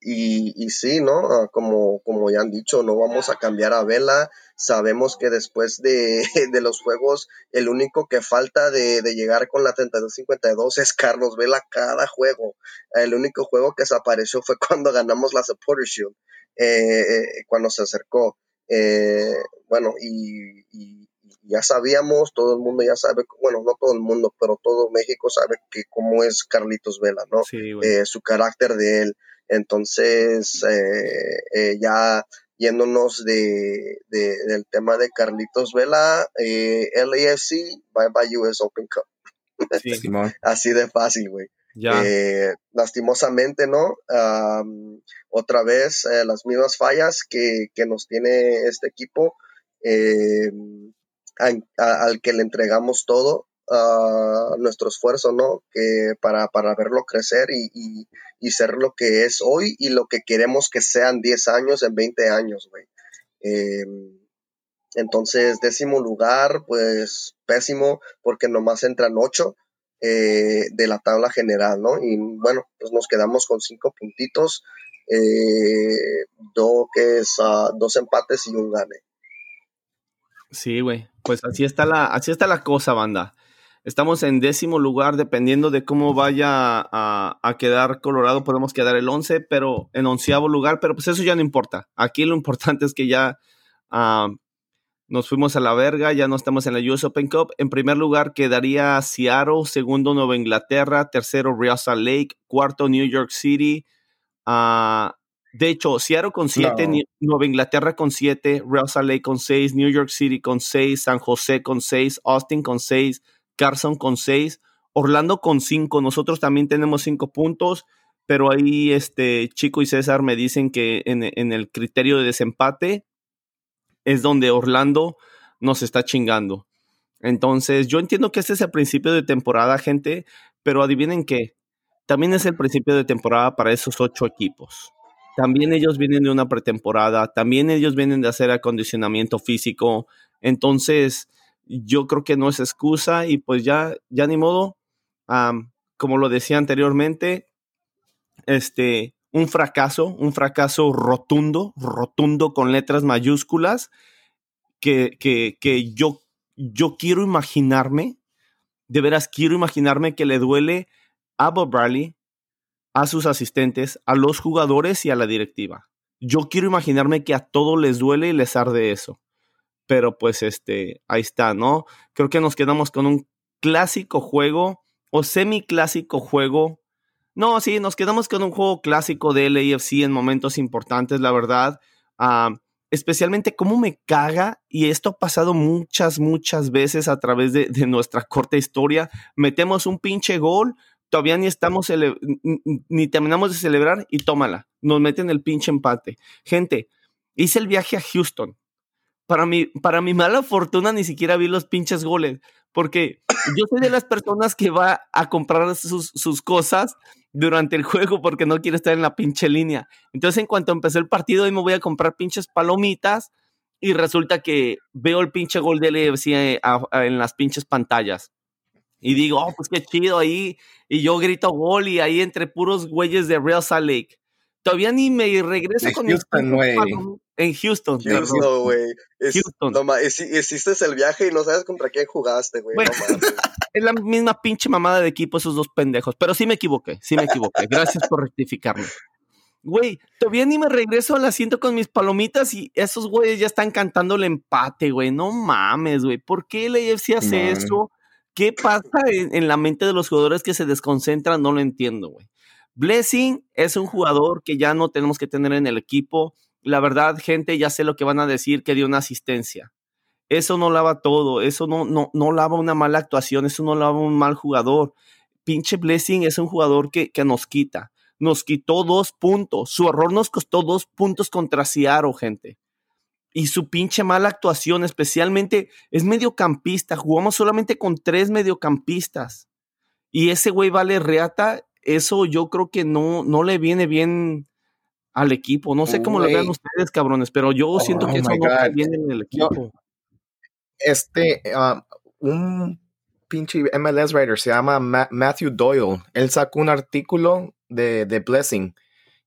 y, sí, ¿no? Ah, como, como ya han dicho, no vamos a cambiar a Vela. Sabemos que después de, de los juegos, el único que falta de, llegar con la 32-52 es Carlos Vela cada juego. El único juego que desapareció fue cuando ganamos la Supporter Shield, eh, cuando se acercó. bueno, y, y ya sabíamos, todo el mundo ya sabe, bueno, no todo el mundo, pero todo México sabe que cómo es Carlitos Vela, ¿no? Eh, su carácter de él. Entonces, eh, eh, ya yéndonos de, del tema de Carlitos Vela, LAFC, bye bye US Open Cup. Así de fácil, güey. lastimosamente, ¿no? otra vez las mismas fallas que, que, nos tiene este equipo al que le entregamos todo nuestro esfuerzo, ¿no? Que para, para verlo crecer y, y, ser lo que es hoy y lo que queremos que sean 10 años, en 20 años, güey. Em, entonces, décimo lugar, pues pésimo, porque nomás entran 8 eh, de la tabla general, ¿no? Y bueno, pues nos quedamos con 5 puntitos, eh, que es, uh, dos empates y un gane. Sí, güey. Pues así está la, así está la cosa, banda. Estamos en décimo lugar, dependiendo de cómo vaya a, quedar Colorado, podemos quedar el once, pero en onceavo lugar, pero pues eso ya no importa. Aquí lo importante es que ya ah, nos fuimos a la verga, ya no estamos en la US Open Cup. En primer lugar quedaría Seattle, segundo Nueva Inglaterra, tercero Real Salt Lake, cuarto New York City, uh, de hecho, Seattle con 7, Nueva Inglaterra con 7, Real Salt Lake con 6, New York City con 6, San José con 6, Austin con 6, Carson con 6, Orlando con 5. Nosotros también tenemos 5 puntos, pero ahí este Chico y César me dicen que en, en el criterio de desempate es donde Orlando nos está chingando. Entonces, yo entiendo que este es el principio de temporada, gente, pero adivinen qué, también es el principio de temporada para esos ocho equipos. También ellos vienen de una pretemporada, también ellos vienen de hacer acondicionamiento físico. Entonces, yo creo que no es excusa y pues ya, ya ni modo, como lo decía anteriormente, este, un fracaso, un fracaso rotundo, rotundo con letras mayúsculas, que, que, que yo, yo quiero imaginarme, de veras quiero imaginarme que le duele a Bob Bradley, a sus asistentes, a los jugadores y a la directiva. Yo quiero imaginarme que a todos les duele y les arde eso. Pero pues este, ahí está, ¿no? Creo que nos quedamos con un clásico juego o semi clásico juego. No, sí, nos quedamos con un juego clásico de LAFC en momentos importantes, la verdad. Ah, especialmente cómo me caga, y esto ha pasado muchas, muchas veces a través de nuestra corta historia. Metemos un pinche gol, todavía ni estamos, ni terminamos de celebrar y tómala, nos meten el pinche empate. Gente, hice el viaje a Houston. Para mi, para mi mala fortuna ni siquiera vi los pinches goles, porque yo soy de las personas que va a comprar sus, cosas durante el juego porque no quiere estar en la pinche línea. Entonces, en cuanto empezó el partido, hoy me voy a comprar pinches palomitas y resulta que veo el pinche gol de LFC eh, en las pinches pantallas y digo, oh, pues qué chido ahí. Y yo grito gol y ahí entre puros güeyes de Real Salt Lake. Todavía ni me regreso con Houston, güey. En Houston. Houston, güey. Houston. No, hiciste el viaje y no sabes contra quién jugaste, güey. es la misma pinche mamada de equipo esos dos pendejos. Pero sí me equivoqué, sí me equivoqué. Gracias por rectificarme. Güey, todavía ni me regreso al asiento con mis palomitas y esos güeyes ya están cantando el empate, güey. No mames, güey. ¿Por qué el AFC hace eso? ¿Qué pasa en, la mente de los jugadores que se desconcentran? No lo entiendo, güey. Blessing es un jugador que ya no tenemos que tener en el equipo. La verdad, gente, ya sé lo que van a decir que dio una asistencia. Eso no lava todo, eso no, no, no lava una mala actuación, eso no lava un mal jugador. Pinche Blessing es un jugador que, que nos quita. Nos quitó dos puntos. Su error nos costó dos puntos contra Ciaro, gente y su pinche mala actuación, especialmente es mediocampista. Jugamos solamente con tres mediocampistas. Y ese güey vale reata. Eso yo creo que no, no le viene bien al equipo. No sé cómo lo vean ustedes, cabrones, pero yo siento que oh eso no le viene en el equipo. este, um, un pinche MLS writer se llama Matthew Doyle. Él sacó un artículo de, de Blessing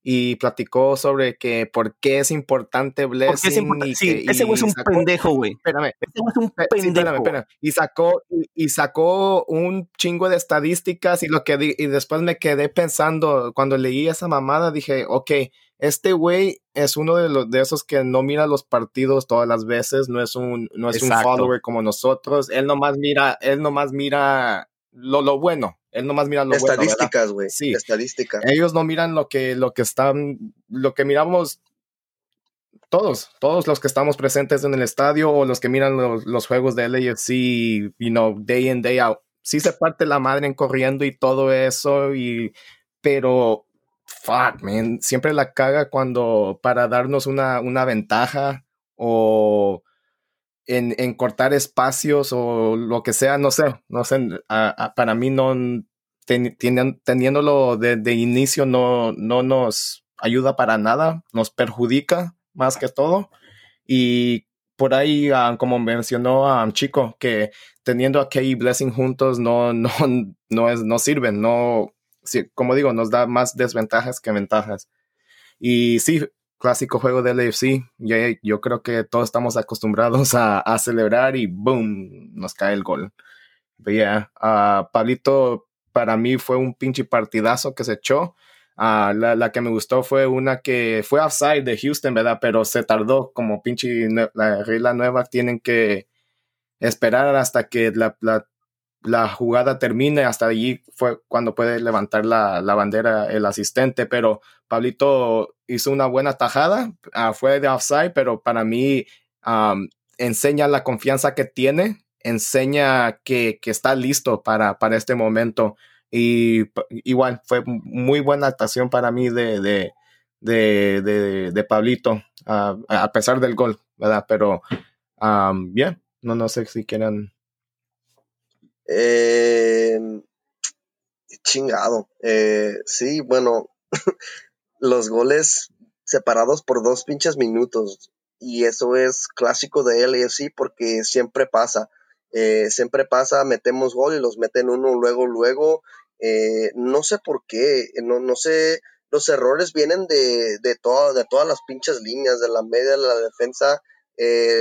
y platicó sobre que por qué es importante Blessing. Y sí, ese güey es un pendejo, güey. Espérame. Ese güey es un pendejo. espérame, Y sacó, y, sacó un chingo de estadísticas y lo que y después me quedé pensando, cuando leí esa mamada, dije, ok, este güey es uno de los de esos que no mira los partidos todas las veces, no es un no es un follower como nosotros, él nomás mira, él nomás mira lo, lo bueno, él nomás mira lo Estadísticas, güey. Sí. Estadísticas. Ellos no miran lo que lo que están lo que miramos todos, todos los que estamos presentes en el estadio o los que miran los, los juegos de LAFC, you know, day in day out. Sí se parte la madre en corriendo y todo eso y pero fuck, man, siempre la caga cuando para darnos una, una ventaja o en, en, cortar espacios o lo que sea, no sé, no sé, para mí no, teniéndolo de, de, inicio no, no nos ayuda para nada, nos perjudica más que todo. Y por ahí, uh, como mencionó a Chico, que teniendo a Kay Blessing juntos no, no, no, es, no sirven, no, como digo, nos da más desventajas que ventajas. Y sí, clásico juego del AFC, yo, yo creo que todos estamos acostumbrados a, celebrar y boom, nos cae el gol. Yeah, uh, Pablito para mí fue un pinche partidazo que se echó. Uh, la, la, que me gustó fue una que fue offside de Houston, ¿verdad? Pero se tardó como pinche la regla nueva. Tienen que esperar hasta que la la jugada termine, hasta allí fue cuando puede levantar la, la bandera el asistente, pero Pablito hizo una buena tajada, uh, fue de offside, pero para mí enseña la confianza que tiene, enseña que, que está listo para, para, este momento y igual fue muy buena actuación para mí de, de, de, de, Pablito, uh, a pesar del gol, ¿verdad? Pero bien, no, no sé si quieren eh, chingado. Eh, sí, bueno, los goles separados por dos pinches minutos. Y eso es clásico de LAFC porque siempre pasa. Eh, siempre pasa, metemos gol y los meten uno luego, luego. Eh, no sé por qué, no, no sé, los errores vienen de, de, de todas las pinches líneas, de la media, de la defensa.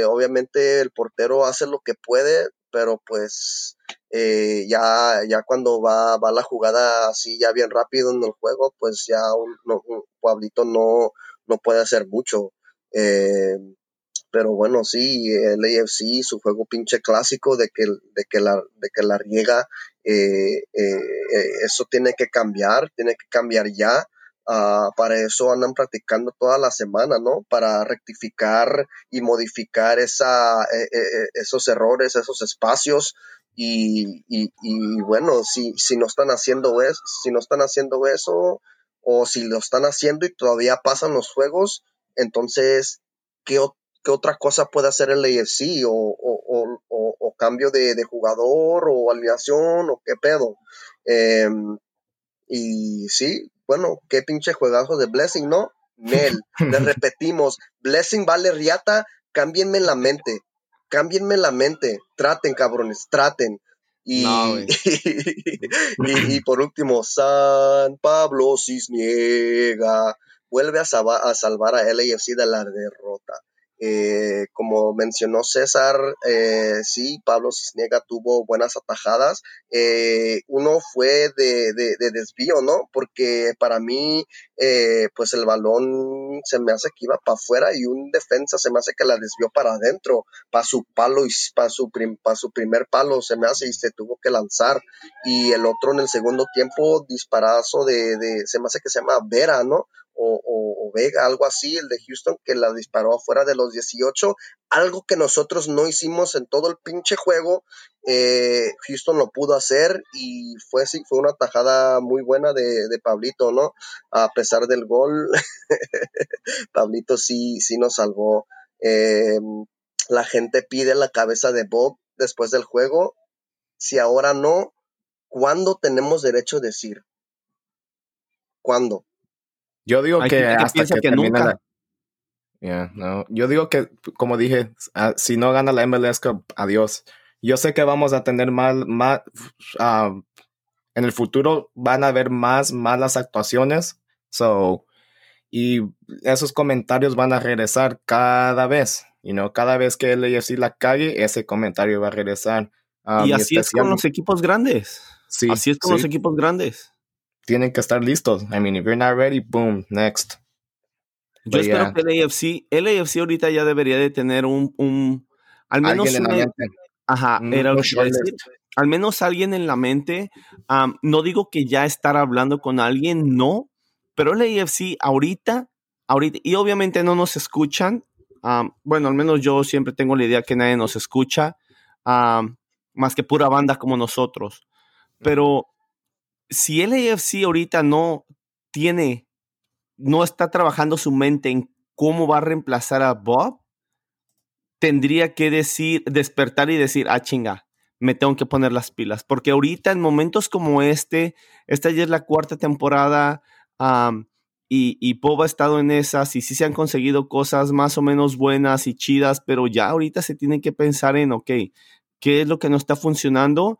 obviamente el portero hace lo que puede, pero pues eh, ya, ya cuando va, va la jugada así ya bien rápido en el juego, pues ya un, Pablito no, no puede hacer mucho. Eh, pero bueno, sí, el AFC, su juego pinche clásico de que, de que, la, de que la riega, eh, eso tiene que cambiar, tiene que cambiar ya. Uh, para eso andan practicando toda la semana, ¿no? Para rectificar y modificar esa, esos errores, esos espacios y, y, y, bueno, si, si no están haciendo eso, si no están haciendo eso, o si lo están haciendo y todavía pasan los juegos, entonces, ¿qué, qué otra cosa puede hacer el AFC? ¿O, o, o, o cambio de, de, jugador? ¿O alineación? ¿O qué pedo? Eh, y sí, bueno, qué pinche juegazo de Blessing, ¿no? Nel, le repetimos, Blessing vale riata, cámbienme la mente cámbienme la mente, traten, cabrones, traten. Y, y, por último, San Pablo Cisniega vuelve a, a salvar a LAFC de la derrota. Eh, como mencionó César, eh, sí, Pablo Cisniega tuvo buenas atajadas. Eh, uno fue de, de, desvío, ¿no? Porque para mí, pues el balón se me hace que iba para afuera y un defensa se me hace que la desvió para adentro, para su palo y para su, para su primer palo se me hace y se tuvo que lanzar. Y el otro en el segundo tiempo, disparazo de, de se me hace que se llama Vera, ¿no? O, Vega, algo así, el de Houston, que la disparó afuera de los 18, algo que nosotros no hicimos en todo el pinche juego, eh, Houston lo pudo hacer y fue, sí, fue una tajada muy buena de, de Pablito, ¿no? A pesar del gol, Pablito sí, sí nos salvó. Eh, la gente pide la cabeza de Bob después del juego. Si ahora no, ¿cuándo tenemos derecho a decir? ¿Cuándo? Yo digo que hasta que, que nunca. no. Yo digo que, como dije, ah, si no gana la MLS Cup, adiós. Yo sé que vamos a tener más, más uh, en el futuro van a haber más malas actuaciones. So, y esos comentarios van a regresar cada vez. You know, cada vez que el AFC la cague, ese comentario va a regresar. Um, y así es con los equipos grandes. Sí, así es con los equipos grandes tienen que estar listos. I mean, if you're not ready, boom, next. Yo espero que el AFC, el AFC ahorita ya debería de tener un, un al menos en la mente. Ajá, era al menos alguien en la mente. no digo que ya estar hablando con alguien, no, pero el AFC ahorita, ahorita, y obviamente no nos escuchan. bueno, al menos yo siempre tengo la idea que nadie nos escucha, más que pura banda como nosotros. Pero si el AFC ahorita no tiene, no está trabajando su mente en cómo va a reemplazar a Bob, tendría que decir, despertar y decir, ah, chinga, me tengo que poner las pilas. Porque ahorita en momentos como este, esta ya es la cuarta temporada y, y Bob ha estado en esas y sí se han conseguido cosas más o menos buenas y chidas, pero ya ahorita se tiene que pensar en, ok, ¿qué es lo que no está funcionando?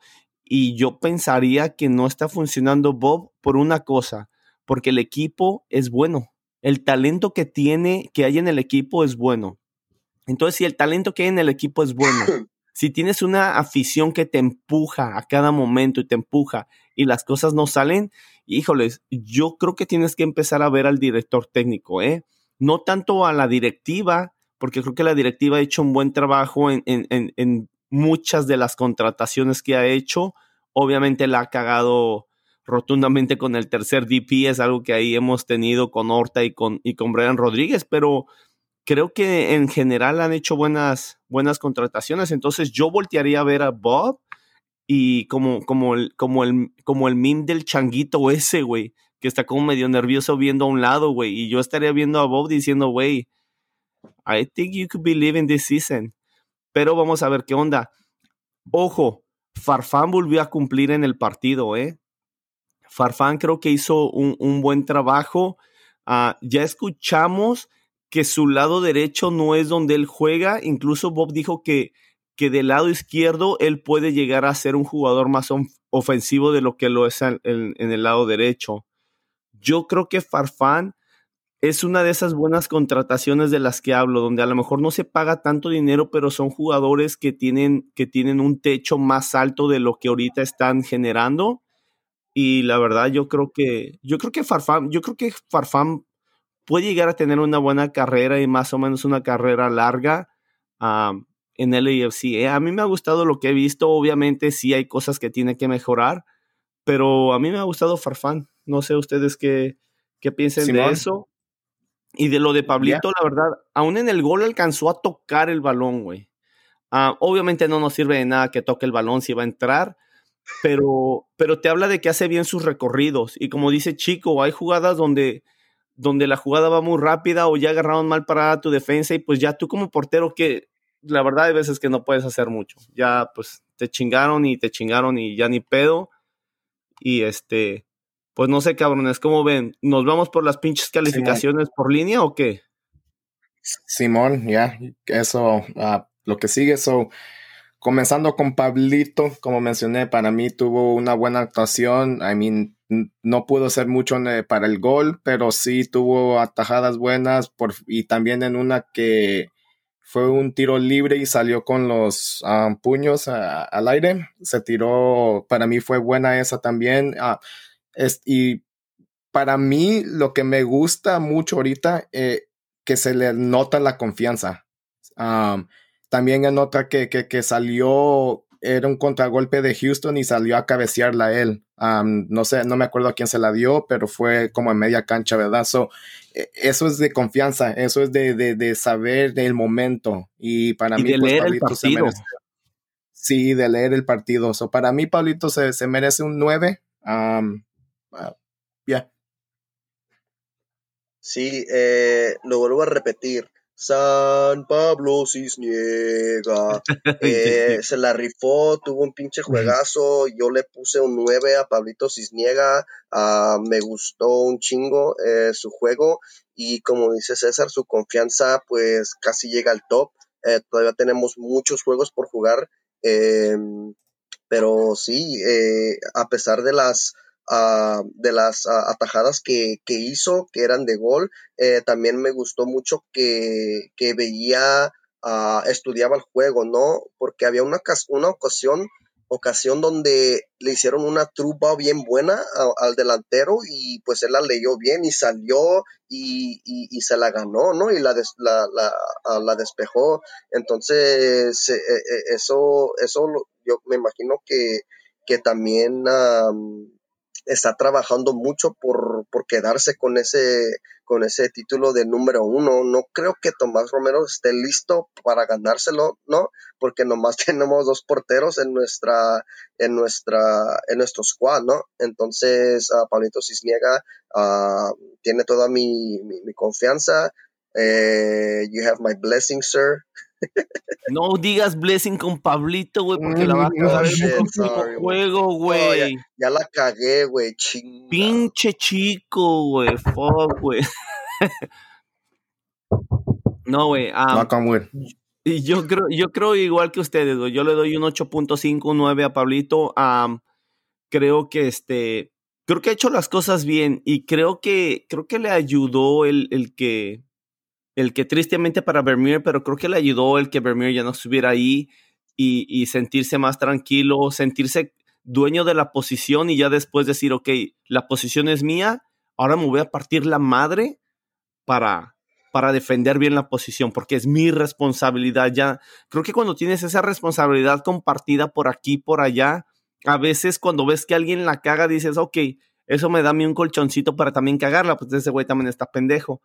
Y yo pensaría que no está funcionando Bob por una cosa, porque el equipo es bueno. El talento que tiene, que hay en el equipo es bueno. Entonces, si el talento que hay en el equipo es bueno, si tienes una afición que te empuja a cada momento y te empuja y las cosas no salen, híjoles, yo creo que tienes que empezar a ver al director técnico, ¿eh? No tanto a la directiva, porque creo que la directiva ha hecho un buen trabajo en, en, en muchas de las contrataciones que ha hecho. Obviamente la ha cagado rotundamente con el tercer DP, es algo que ahí hemos tenido con Horta y con, y con Brian Rodríguez, pero creo que en general han hecho buenas, buenas contrataciones. Entonces yo voltearía a ver a Bob y como, como, el, como, el, como el del changuito ese, güey, que está como medio nervioso viendo a un lado, güey. Y yo estaría viendo a Bob diciendo, güey, I think you could be living this season pero vamos a ver qué onda. Ojo, Farfán volvió a cumplir en el partido, ¿eh? Farfán creo que hizo un, buen trabajo. Ah, ya escuchamos que su lado derecho no es donde él juega. Incluso Bob dijo que, que del lado izquierdo él puede llegar a ser un jugador más ofensivo de lo que lo es en el lado derecho. Yo creo que Farfán es una de esas buenas contrataciones de las que hablo, donde a lo mejor no se paga tanto dinero, pero son jugadores que tienen, que tienen un techo más alto de lo que ahorita están generando. Y la verdad, yo creo que, yo creo que Farfán, yo creo que Farfán puede llegar a tener una buena carrera y más o menos una carrera larga en el AFC. ¿eh? A mí me ha gustado lo que he visto. Obviamente, sí hay cosas que tiene que mejorar, pero a mí me ha gustado Farfán. No sé ustedes qué, qué piensen de eso. Y de lo de Pablito, la verdad, aún en el gol alcanzó a tocar el balón, güey. Ah, obviamente no nos sirve de nada que toque el balón si va a entrar, pero, pero te habla de que hace bien sus recorridos. Y como dice Chico, hay jugadas donde, donde la jugada va muy rápida o ya agarraron mal para tu defensa y pues ya tú como portero que la verdad hay veces que no puedes hacer mucho. Ya pues te chingaron y te chingaron y ya ni pedo. Y este, pues no sé, cabrones, ¿cómo ven? ¿Nos vamos por las pinches calificaciones por línea o qué? Simón, ya, eso, uh, lo que sigue, so, comenzando con Pablito, como mencioné, para mí tuvo una buena actuación, I mean, no pudo ser mucho para el gol, pero sí tuvo atajadas buenas por, y también en una que fue un tiro libre y salió con los ah, puños al aire, se tiró, para mí fue buena esa también. Uh, y para mí lo que me gusta mucho ahorita, eh, que se le nota la confianza. también en otra que, que, salió, era un contragolpe de Houston y salió a cabecearla él. no sé, no me acuerdo a quién se la dio, pero fue como en media cancha, ¿verdad? E, eso es de confianza, eso es de, de, saber del momento. Y para mí, de pues, leer el partido. sí, de leer el partido. So, para mí, Pablito se, se merece un 9. Ah, ya. Sí, eh, lo vuelvo a repetir. San Pablo Cisniega. Eh, se la rifó, tuvo un pinche juegazo. Yo le puse un 9 a Pablito Cisniega. Ah, me gustó un chingo eh, su juego. Y como dice César, su confianza pues casi llega al top. todavía tenemos muchos juegos por jugar. Em, pero sí, a pesar de las Ah, de las ah, atajadas que, hizo, que eran de gol. Eh, también me gustó mucho que, veía, uh, estudiaba el juego, ¿no? Porque había una, una ocasión ocasión donde le hicieron una truba bien buena al delantero y pues él la leyó bien y salió y, y, se la ganó, ¿no? Y la, la, la, la, despejó. Entonces, eh, eh, eso, eso yo me imagino que, que también está trabajando mucho por, por quedarse con ese, con ese título de número uno. No creo que Tomás Romero esté listo para ganárselo, ¿no? Porque nomás tenemos dos porteros en nuestra, en nuestra, en nuestro squad, ¿no? Entonces, uh, Pablito Cisniega uh, tiene toda mi, mi, confianza. Eh, you have my blessing, sir. No digas blessing con Pablito, güey, porque la va a mm, cagar en juego, güey. ya, la cagué, güey, Pinche chico, güey, fuck, güey. no, güey. y yo creo, yo creo igual que ustedes, güey. Yo le doy un 8.5, 9 a Pablito. creo que este, creo que ha hecho las cosas bien y creo que, creo que le ayudó el, el que el que tristemente para Vermeer, pero creo que le ayudó el que Vermeer ya no estuviera ahí y, sentirse más tranquilo, sentirse dueño de la posición y ya después decir, ok, la posición es mía, ahora me voy a partir la madre para, para defender bien la posición, porque es mi responsabilidad ya. Creo que cuando tienes esa responsabilidad compartida por aquí, por allá, a veces cuando ves que alguien la caga, dices, ok, eso me da a mí un colchoncito para también cagarla, pues ese güey también está pendejo.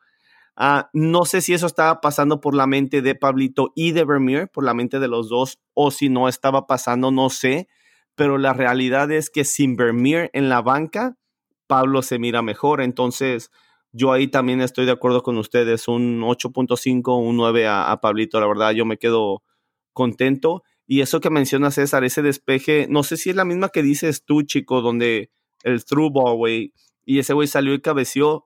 Ah, no sé si eso estaba pasando por la mente de Pablito y de Vermeer, por la mente de los dos, o si no estaba pasando, no sé. Pero la realidad es que sin Vermeer en la banca, Pablo se mira mejor. Entonces, yo ahí también estoy de acuerdo con ustedes. Un 8.5, un 9 a, Pablito. La verdad, yo me quedo contento. Y eso que menciona César, ese despeje, no sé si es la misma que dices tú, chico, donde el through ball, güey, y ese güey salió y cabeció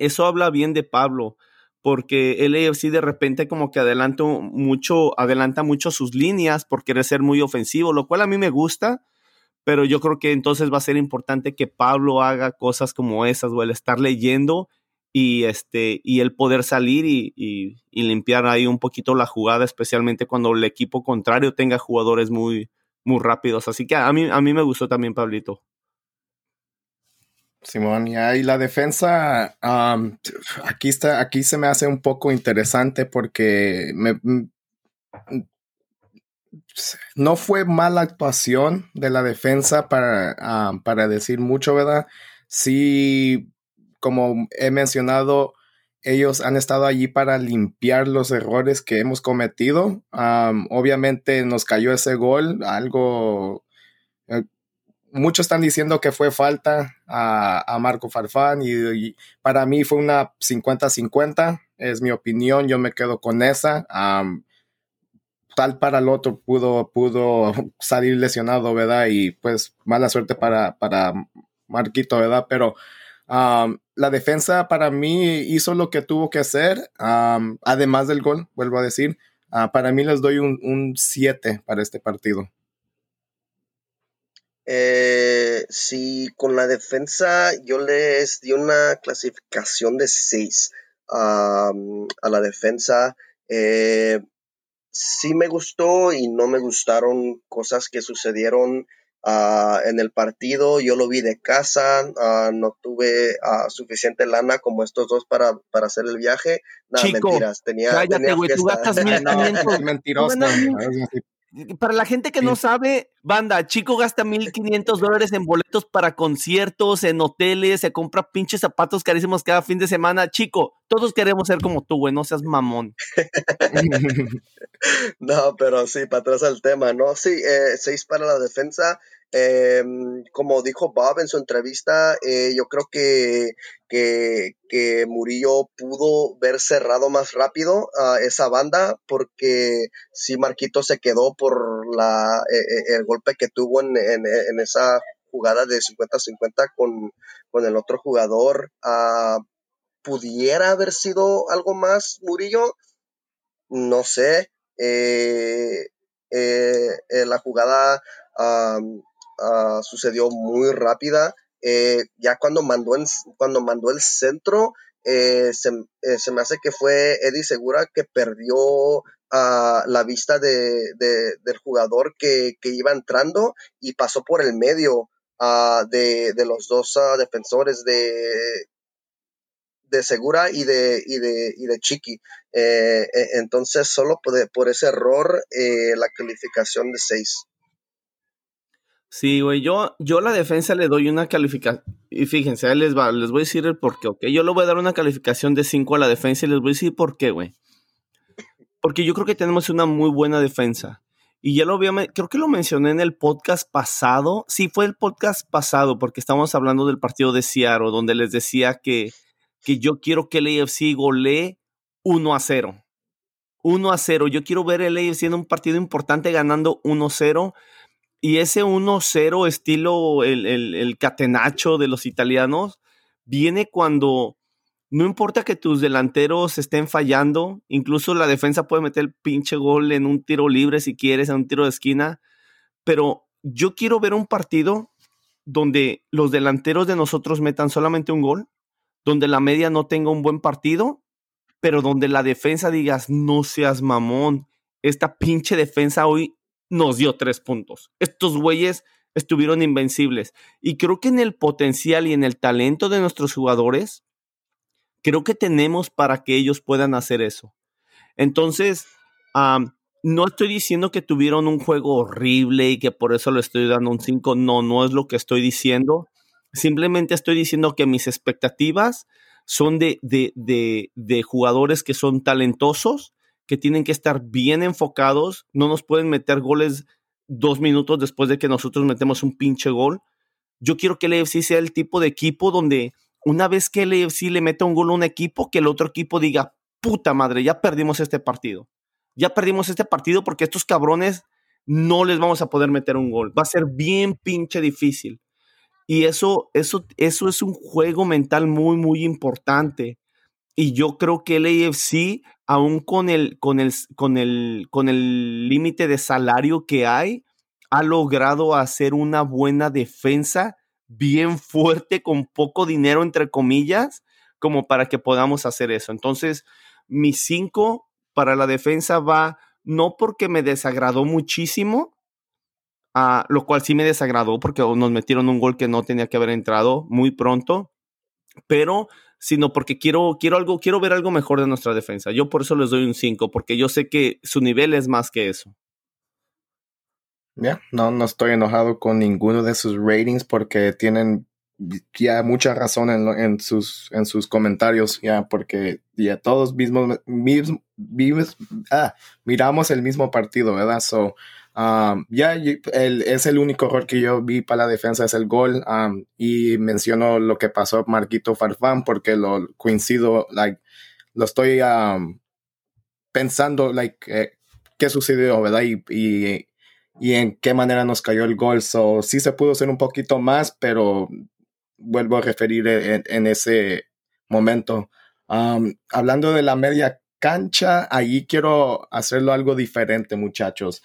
eso habla bien de Pablo, porque el AFC de repente como que adelanta mucho, adelanta mucho sus líneas por querer ser muy ofensivo, lo cual a mí me gusta, pero yo creo que entonces va a ser importante que Pablo haga cosas como esas, o el estar leyendo y este y el poder salir y, y, limpiar ahí un poquito la jugada, especialmente cuando el equipo contrario tenga jugadores muy, muy rápidos. Así que a mí, a mí me gustó también Pablito. Simón, y ahí la defensa, aquí, está, aquí se me hace un poco interesante porque no fue mala actuación de la defensa para, para decir mucho, ¿verdad? Sí, como he mencionado, ellos han estado allí para limpiar los errores que hemos cometido. obviamente nos cayó ese gol, algo muchos están diciendo que fue falta a, Marco Farfán y, para mí fue una 50-50, es mi opinión, yo me quedo con esa. tal para el otro pudo, pudo salir lesionado, ¿verdad? Y pues mala suerte para, para Marquito, ¿verdad? Pero la defensa para mí hizo lo que tuvo que hacer, además del gol, vuelvo a decir. Ah, para mí les doy un 7 para este partido. Eh, sí, con la defensa yo les di una clasificación de 6 a la defensa. Eh, sí me gustó y no me gustaron cosas que sucedieron ah, en el partido. Yo lo vi de casa, ah, no tuve ah, suficiente lana como estos dos para, para hacer el viaje. Nada, mentiras. Tenía, cállate, güey, tú gastas mentiroso para la gente que no sabe, banda, Chico gasta 1500 dólares en boletos para conciertos, en hoteles, se compra pinches zapatos carísimos cada fin de semana. Chico, todos queremos ser como tú, güey, no seas mamón. no, pero sí, para atrás al tema, ¿no? Sí, eh, seis para la defensa. Eh, como dijo Bob en su entrevista, eh, yo creo que, que, Murillo pudo ver cerrado más rápido a esa banda porque si Marquito se quedó por la, eh, eh, el golpe que tuvo en, en, esa jugada de 50-50 con, con, el otro jugador. Uh, ¿Pudiera haber sido algo más Murillo? No sé. Eh, la jugada Ah, sucedió muy rápida. Eh, ya cuando mandó, cuando mandó el centro, eh, se, eh, se, me hace que fue Eddie Segura que perdió, a la vista de, del jugador que, iba entrando y pasó por el medio uh, de, los dos uh, defensores de, de Segura y de, y de, y de Chiqui. E, entonces, solo por, por ese error, la calificación de 6. Sí, güey, yo, yo la defensa le doy una calificación. Y fíjense, ahí les, va, les voy a decir el por qué, ¿ok? Yo le voy a dar una calificación de 5 a la defensa y les voy a decir por qué, güey. Porque yo creo que tenemos una muy buena defensa. Y ya lo había, creo que lo mencioné en el podcast pasado. Sí, fue el podcast pasado, porque estábamos hablando del partido de Seattle, donde les decía que, que yo quiero que el AFC golee 1 a 0. 1 a 0. Yo quiero ver el AFC en un partido importante ganando 1 a 0 y ese 1-0 estilo el, el, catenacho de los italianos viene cuando no importa que tus delanteros estén fallando, incluso la defensa puede meter el pinche gol en un tiro libre si quieres, en un tiro de esquina, pero yo quiero ver un partido donde los delanteros de nosotros metan solamente un gol, donde la media no tenga un buen partido, pero donde la defensa digas, no seas mamón, esta pinche defensa hoy nos dio tres puntos. Estos güeyes estuvieron invencibles. Y creo que en el potencial y en el talento de nuestros jugadores, creo que tenemos para que ellos puedan hacer eso. Entonces, no estoy diciendo que tuvieron un juego horrible y que por eso le estoy dando un 5. No, no es lo que estoy diciendo. Simplemente estoy diciendo que mis expectativas son de, de, de, de jugadores que son talentosos que tienen que estar bien enfocados, no nos pueden meter goles dos minutos después de que nosotros metemos un pinche gol. Yo quiero que el AFC sea el tipo de equipo donde una vez que el AFC le meta un gol a un equipo, que el otro equipo diga, puta madre, ya perdimos este partido. Ya perdimos este partido porque estos cabrones no les vamos a poder meter un gol. Va a ser bien pinche difícil. Y eso, eso, eso es un juego mental muy, muy importante. Y yo creo que el AFC, aún con el, con el, con el, con el límite de salario que hay, ha logrado hacer una buena defensa bien fuerte con poco dinero, entre comillas, como para que podamos hacer eso. Entonces, mi 5 para la defensa va no porque me desagradó muchísimo, a lo cual sí me desagradó porque nos metieron un gol que no tenía que haber entrado muy pronto, pero sino porque quiero, quiero, algo, quiero ver algo mejor de nuestra defensa. Yo por eso les doy un 5, porque yo sé que su nivel es más que eso. Ya, no, no estoy enojado con ninguno de sus ratings porque tienen ya mucha razón en, sus, en sus comentarios, ya, porque ya todos mismos, mismos, ah, miramos el mismo partido, ¿verdad? So, Um, ya es el único error que yo vi para la defensa, es el gol. Um, y menciono lo que pasó Marquito Farfán porque lo coincido, like, lo estoy um, pensando, like, eh, qué sucedió, ¿verdad? Y, y, y, en qué manera nos cayó el gol. So, sí se pudo hacer un poquito más, pero vuelvo a referir en, ese momento. hablando de la media cancha, ahí quiero hacerlo algo diferente, muchachos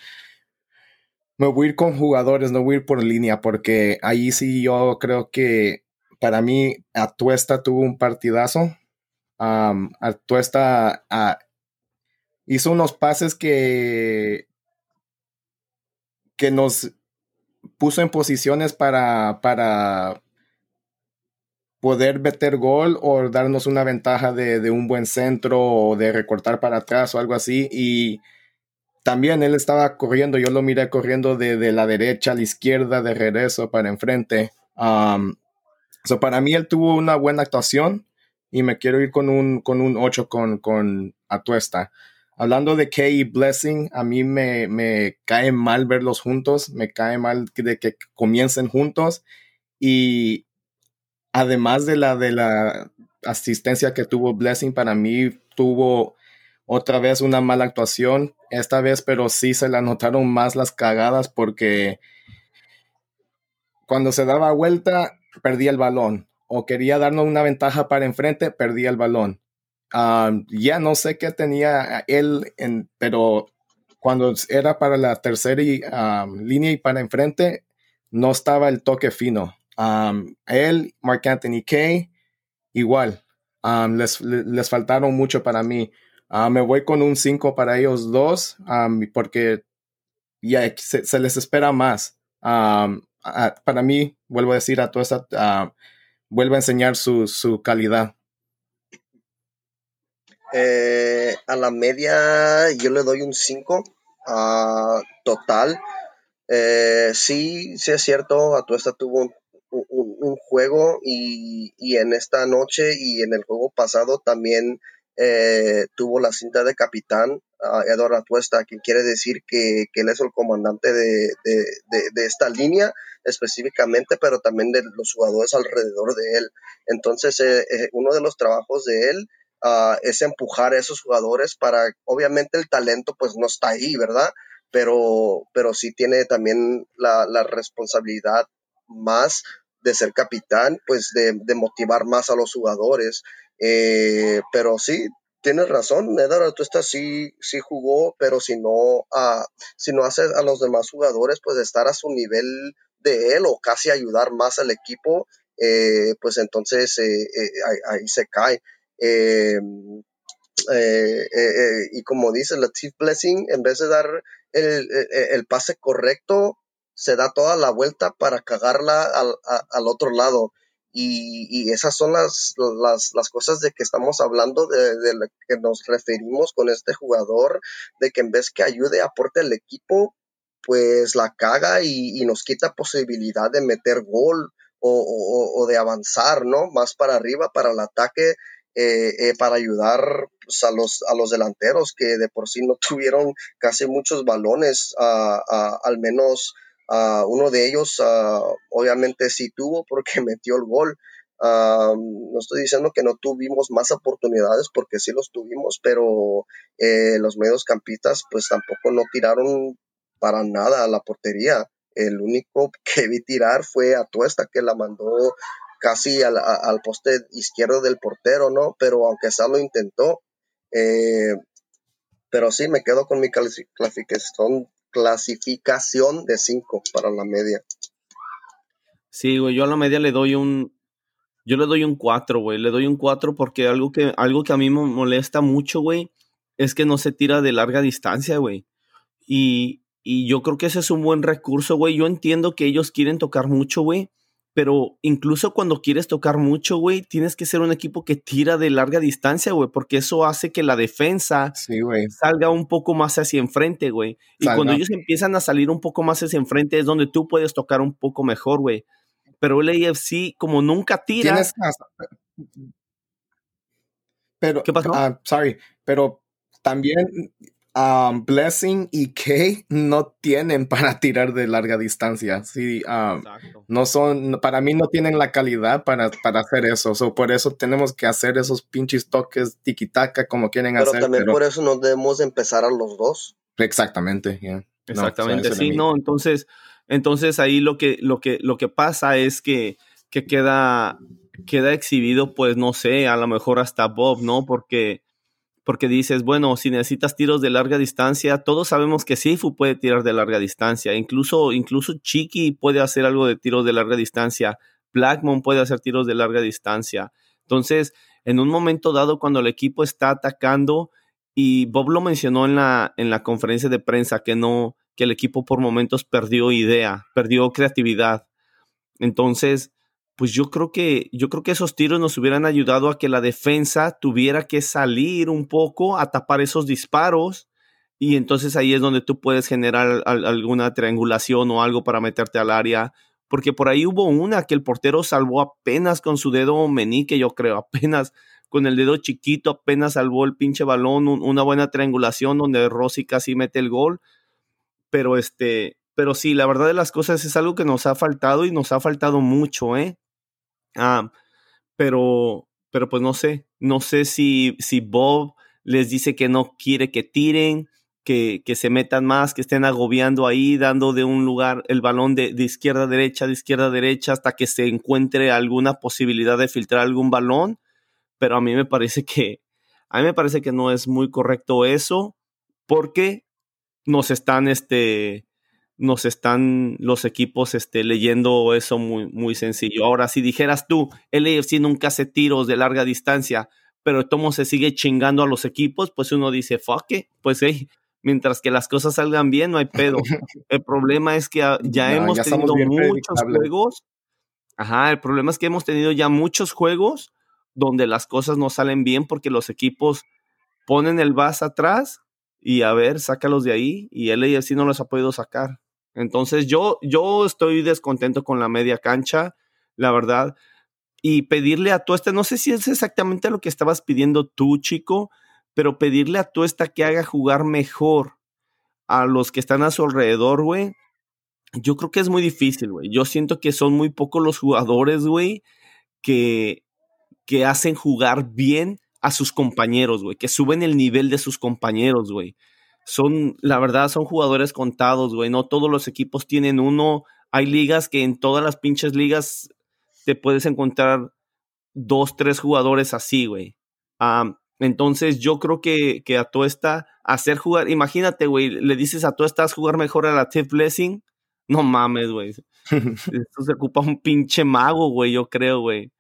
me voy a ir con jugadores, no voy a ir por línea, porque ahí sí yo creo que para mí Atuesta tuvo un partidazo. Atuesta ah, hizo unos pases que, que nos puso en posiciones para, para poder meter gol o darnos una ventaja de, de un buen centro o de recortar para atrás o algo así. Y también él estaba corriendo, yo lo miré corriendo de, la derecha a la izquierda, de regreso para enfrente. Um, para mí él tuvo una buena actuación y me quiero ir con un, con un 8 con, con Atuesta. Hablando de Kay y Blessing, a mí me, me cae mal verlos juntos, me cae mal de que comiencen juntos y además de la, de la asistencia que tuvo Blessing, para mí tuvo otra vez una mala actuación, esta vez, pero sí se le notaron más las cagadas porque cuando se daba vuelta, perdía el balón. O quería darnos una ventaja para enfrente, perdía el balón. ya no sé qué tenía él, en, pero cuando era para la tercera línea y para enfrente, no estaba el toque fino. él, Mark Anthony Kay, igual. les faltaron mucho para mí. Ah, me voy con un 5 para ellos dos, porque ya se, les espera más. para mí, vuelvo a decir a toda esta, vuelve a enseñar su, su calidad. Eh, a la media yo le doy un 5 uh, total. Eh, sí, sí es cierto, Atuesta tuvo un, un, juego y, y, en esta noche y en el juego pasado también eh, tuvo la cinta de capitán, Eduardo Atuesta, que quiere decir que, él es el comandante de, esta línea específicamente, pero también de los jugadores alrededor de él. Entonces, eh, eh, uno de los trabajos de él uh, es empujar a esos jugadores para, obviamente el talento pues no está ahí, ¿verdad? Pero, pero sí tiene también la responsabilidad más de ser capitán, pues de, de motivar más a los jugadores. Eh, pero sí, tienes razón, Edgar, estás sí, sí jugó, pero si no, uh, si no hace a los demás jugadores, pues estar a su nivel de él o casi ayudar más al equipo, eh, pues entonces eh, ahí, se cae. Y como dice la Chief Blessing, en vez de dar el, el, pase correcto, se da toda la vuelta para cagarla al, al otro lado. Y, y, esas son las, las, las, cosas de que estamos hablando, de, de que nos referimos con este jugador, de que en vez que ayude, aporte al equipo, pues la caga y, y nos quita posibilidad de meter gol o, o, o, de avanzar, ¿no? Más para arriba, para el ataque, eh, eh, para ayudar pues, a, los, a los delanteros que de por sí no tuvieron casi muchos balones, al menos uno de ellos obviamente sí tuvo porque metió el gol. no estoy diciendo que no tuvimos más oportunidades porque sí los tuvimos, pero eh, los medios campistas pues tampoco no tiraron para nada a la portería. El único que vi tirar fue a Tuesta que la mandó casi al, al, poste izquierdo del portero, ¿no? Pero aunque sea lo intentó, eh, pero sí me quedo con mi clasificación, clasificación de 5 para la media. Sí, güey, yo a la media le doy un, yo le doy un 4, güey, le doy un 4 porque algo que, algo que a mí me molesta mucho, güey, es que no se tira de larga distancia, güey. Y, y yo creo que ese es un buen recurso, güey. Yo entiendo que ellos quieren tocar mucho, güey pero incluso cuando quieres tocar mucho, güey, tienes que ser un equipo que tira de larga distancia, güey, porque eso hace que la defensa salga un poco más hacia enfrente, güey. Y cuando ellos empiezan a salir un poco más hacia enfrente es donde tú puedes tocar un poco mejor, güey. Pero el AFC, como nunca tira... Pero, ¿Qué pasó? Uh, sorry, pero también Um, Blessing y Kay no tienen para tirar de larga distancia. Sí, um, no son, para mí no tienen la calidad para, para hacer eso. por eso tenemos que hacer esos pinches toques tiki-taka como quieren hacer. pero también por eso no debemos empezar a los dos. Exactamente, Exactamente, sí, no, entonces, entonces ahí lo que, lo que, lo que pasa es que, que queda, queda exhibido, pues no sé, a lo mejor hasta Bob, ¿no? Porque porque dices, bueno, si necesitas tiros de larga distancia, todos sabemos que Sifu puede tirar de larga distancia, incluso, incluso Chiqui puede hacer algo de tiros de larga distancia, Blackmon puede hacer tiros de larga distancia. Entonces, en un momento dado, cuando el equipo está atacando, y Bob lo mencionó en la, en la conferencia de prensa, que no, que el equipo por momentos perdió idea, perdió creatividad. Entonces, pues yo creo que yo creo que esos tiros nos hubieran ayudado a que la defensa tuviera que salir un poco a tapar esos disparos y entonces ahí es donde tú puedes generar alguna triangulación o algo para meterte al área porque por ahí hubo una que el portero salvó apenas con su dedo menique yo creo apenas con el dedo chiquito apenas salvó el pinche balón una buena triangulación donde Rossi casi mete el gol pero este pero sí, la verdad de las cosas es algo que nos ha faltado y nos ha faltado mucho, ¿eh? Ah, pero, pero pues no sé, no sé si, si Bob les dice que no quiere que tiren, que, que, se metan más, que estén agobiando ahí, dando de un lugar el balón de, de, izquierda a derecha, de izquierda a derecha, hasta que se encuentre alguna posibilidad de filtrar algún balón. Pero a mí me parece que, a mí me parece que no es muy correcto eso, porque nos están, este, nos están los equipos este, leyendo eso muy, muy sencillo. Ahora, si dijeras tú, el AFC nunca hace tiros de larga distancia, pero Tomo se sigue chingando a los equipos, pues uno dice, fuck it, pues hey, mientras que las cosas salgan bien, no hay pedo. El problema es que ya hemos tenido muchos juegos. Ajá, el problema es que hemos tenido ya muchos juegos donde las cosas no salen bien porque los equipos ponen el vas atrás y a ver, sácalos de ahí y él así no los ha podido sacar. Entonces yo, yo estoy descontento con la media cancha, la verdad. Y pedirle a Tuesta, no sé si es exactamente lo que estabas pidiendo tú, chico, pero pedirle a Tuesta que haga jugar mejor a los que están a su alrededor, güey. Yo creo que es muy difícil, güey. Yo siento que son muy pocos los jugadores, güey, que, que hacen jugar bien a sus compañeros, güey, que suben el nivel de sus compañeros, güey. Son, la verdad, son jugadores contados, güey. No todos los equipos tienen uno. Hay ligas que en todas las pinches ligas te puedes encontrar dos, tres jugadores así, güey. entonces yo creo que, que a esta hacer jugar, imagínate, güey, le dices a estás jugar mejor a la Tiff Blessing. No mames, güey. Esto se ocupa un pinche mago, güey, yo creo, güey.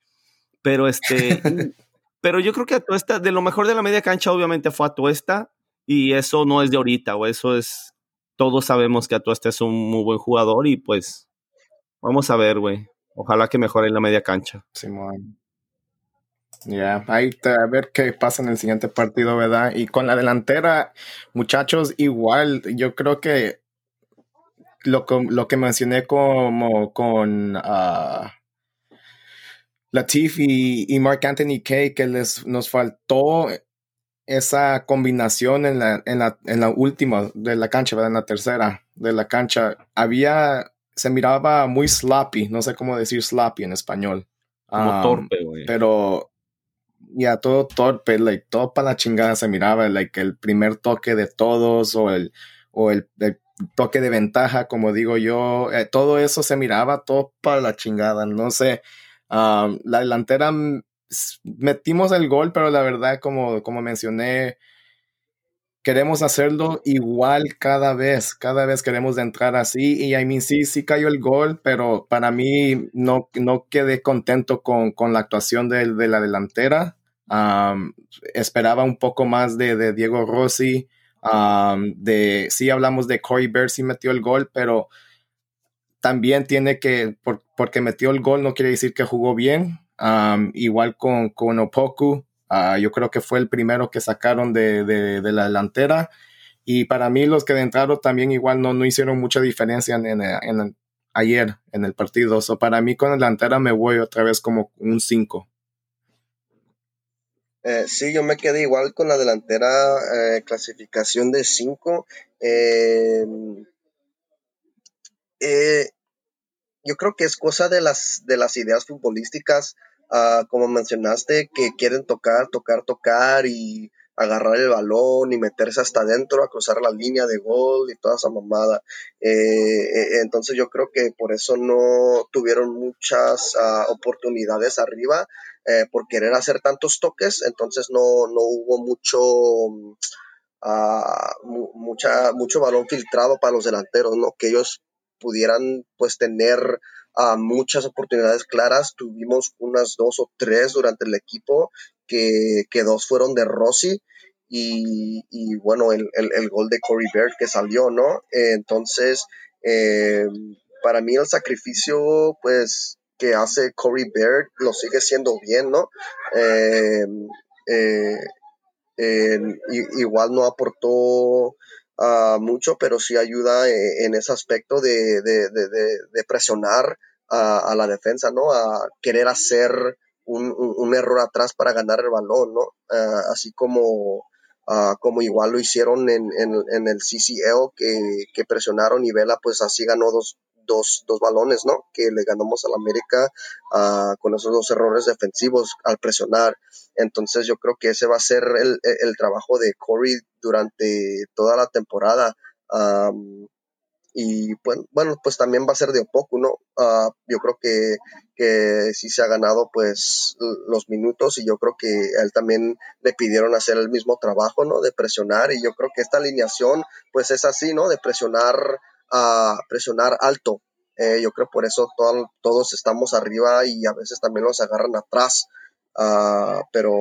Pero este, Pero yo creo que Atuesta, de lo mejor de la media cancha, obviamente fue Atuesta. Y eso no es de ahorita, o eso es. Todos sabemos que Atuesta es un muy buen jugador y pues. Vamos a ver, güey. Ojalá que mejore en la media cancha. Simón. Ya, ahí a ver qué pasa en el siguiente partido, ¿verdad? Y con la delantera, muchachos, igual, yo creo que lo, lo que mencioné como con uh, Latif y, Mark Anthony Kay, que les, nos faltó esa combinación en la, en la, en la última de la cancha, ¿verdad? en la tercera de la cancha. Había, se miraba muy sloppy, no sé cómo decir sloppy en español. Como torpe, güey. Pero ya todo torpe, like, todo para la chingada se miraba, like, el primer toque de todos o el, o el, toque de ventaja, como digo yo, eh, todo eso se miraba todo para la chingada, no sé la delantera metimos el gol, pero la verdad, como, como mencioné, queremos hacerlo igual cada vez, cada vez queremos entrar así y I mean, sí, sí cayó el gol, pero para mí no, no quedé contento con, con la actuación de, de la delantera. esperaba un poco más de, de Diego Rossi, de, sí hablamos de Corey Bear, sí metió el gol, pero también tiene que, porque metió el gol no quiere decir que jugó bien. Igual con, con Opoku, ah, yo creo que fue el primero que sacaron de, la delantera. Y para mí los que entraron también igual no, no hicieron mucha diferencia en, ayer en el partido. So, para mí con la delantera me voy otra vez como un 5. Eh, sí, yo me quedé igual con la delantera, eh, clasificación de 5. Eh, eh, yo creo que es cosa de las, de las ideas futbolísticas, ah, como mencionaste, que quieren tocar, tocar, tocar y agarrar el balón y meterse hasta adentro a cruzar la línea de gol y toda esa mamada. Eh, eh, entonces yo creo que por eso no tuvieron muchas ah, oportunidades arriba por querer hacer tantos toques, entonces no, no hubo mucho... Ah, mucha, mucho balón filtrado para los delanteros, ¿no? Que ellos pudieran pues tener ah, muchas oportunidades claras. Tuvimos unas dos o tres durante el equipo, que, que dos fueron de Rossi y, y bueno, el, el, gol de Corey Bird que salió, ¿no? entonces, eh, para mí el sacrificio pues que hace Corey Bird lo sigue siendo bien, ¿no? Eh, eh, igual no aportó mucho, pero sí ayuda eh, en, ese aspecto de, presionar a, la defensa, ¿no? A querer hacer un, error atrás para ganar el balón, ¿no? Ah, así como, ah, como igual lo hicieron en, el CCL, que, que, presionaron y Vela pues así ganó dos, dos, dos balones, ¿no? Que le ganamos al América uh, con esos dos errores defensivos al presionar. Entonces yo creo que ese va a ser el, el trabajo de Corey durante toda la temporada. Um, y bueno, pues también va a ser de poco, ¿no? Uh, yo creo que, que sí se ha ganado pues los minutos y yo creo que a él también le pidieron hacer el mismo trabajo, ¿no? De presionar y yo creo que esta alineación pues es así, ¿no? De presionar a presionar alto. Eh, yo creo por eso todos estamos arriba y a veces también los agarran atrás. Ah, pero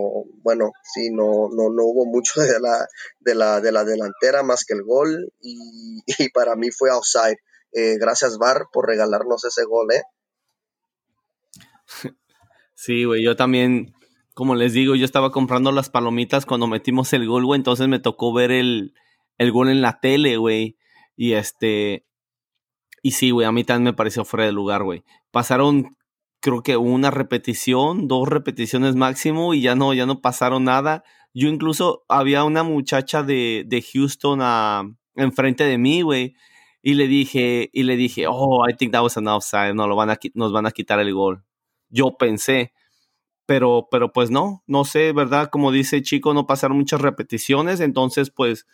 bueno, sí, no, no, hubo mucho de la, de, la, de la delantera más que el gol y, para mí fue outside. Eh, gracias, Bar, por regalarnos ese gol, ¿eh? Sí, güey, yo también, como les digo, yo estaba comprando las palomitas cuando metimos el gol, güey, entonces me tocó ver el, el gol en la tele, güey. Y este, y sí, güey, a mí también me pareció fuera de lugar, güey. Pasaron, creo que una repetición, dos repeticiones máximo y ya no, ya no pasaron nada. Yo incluso había una muchacha de, de Houston a, enfrente de mí, güey. Y le dije, y le dije, oh, I think that was an offside. No, lo van a, nos van a quitar el gol. Yo pensé. Pero, pero pues no, no sé, ¿verdad? Como dice Chico, no pasaron muchas repeticiones. Entonces, pues,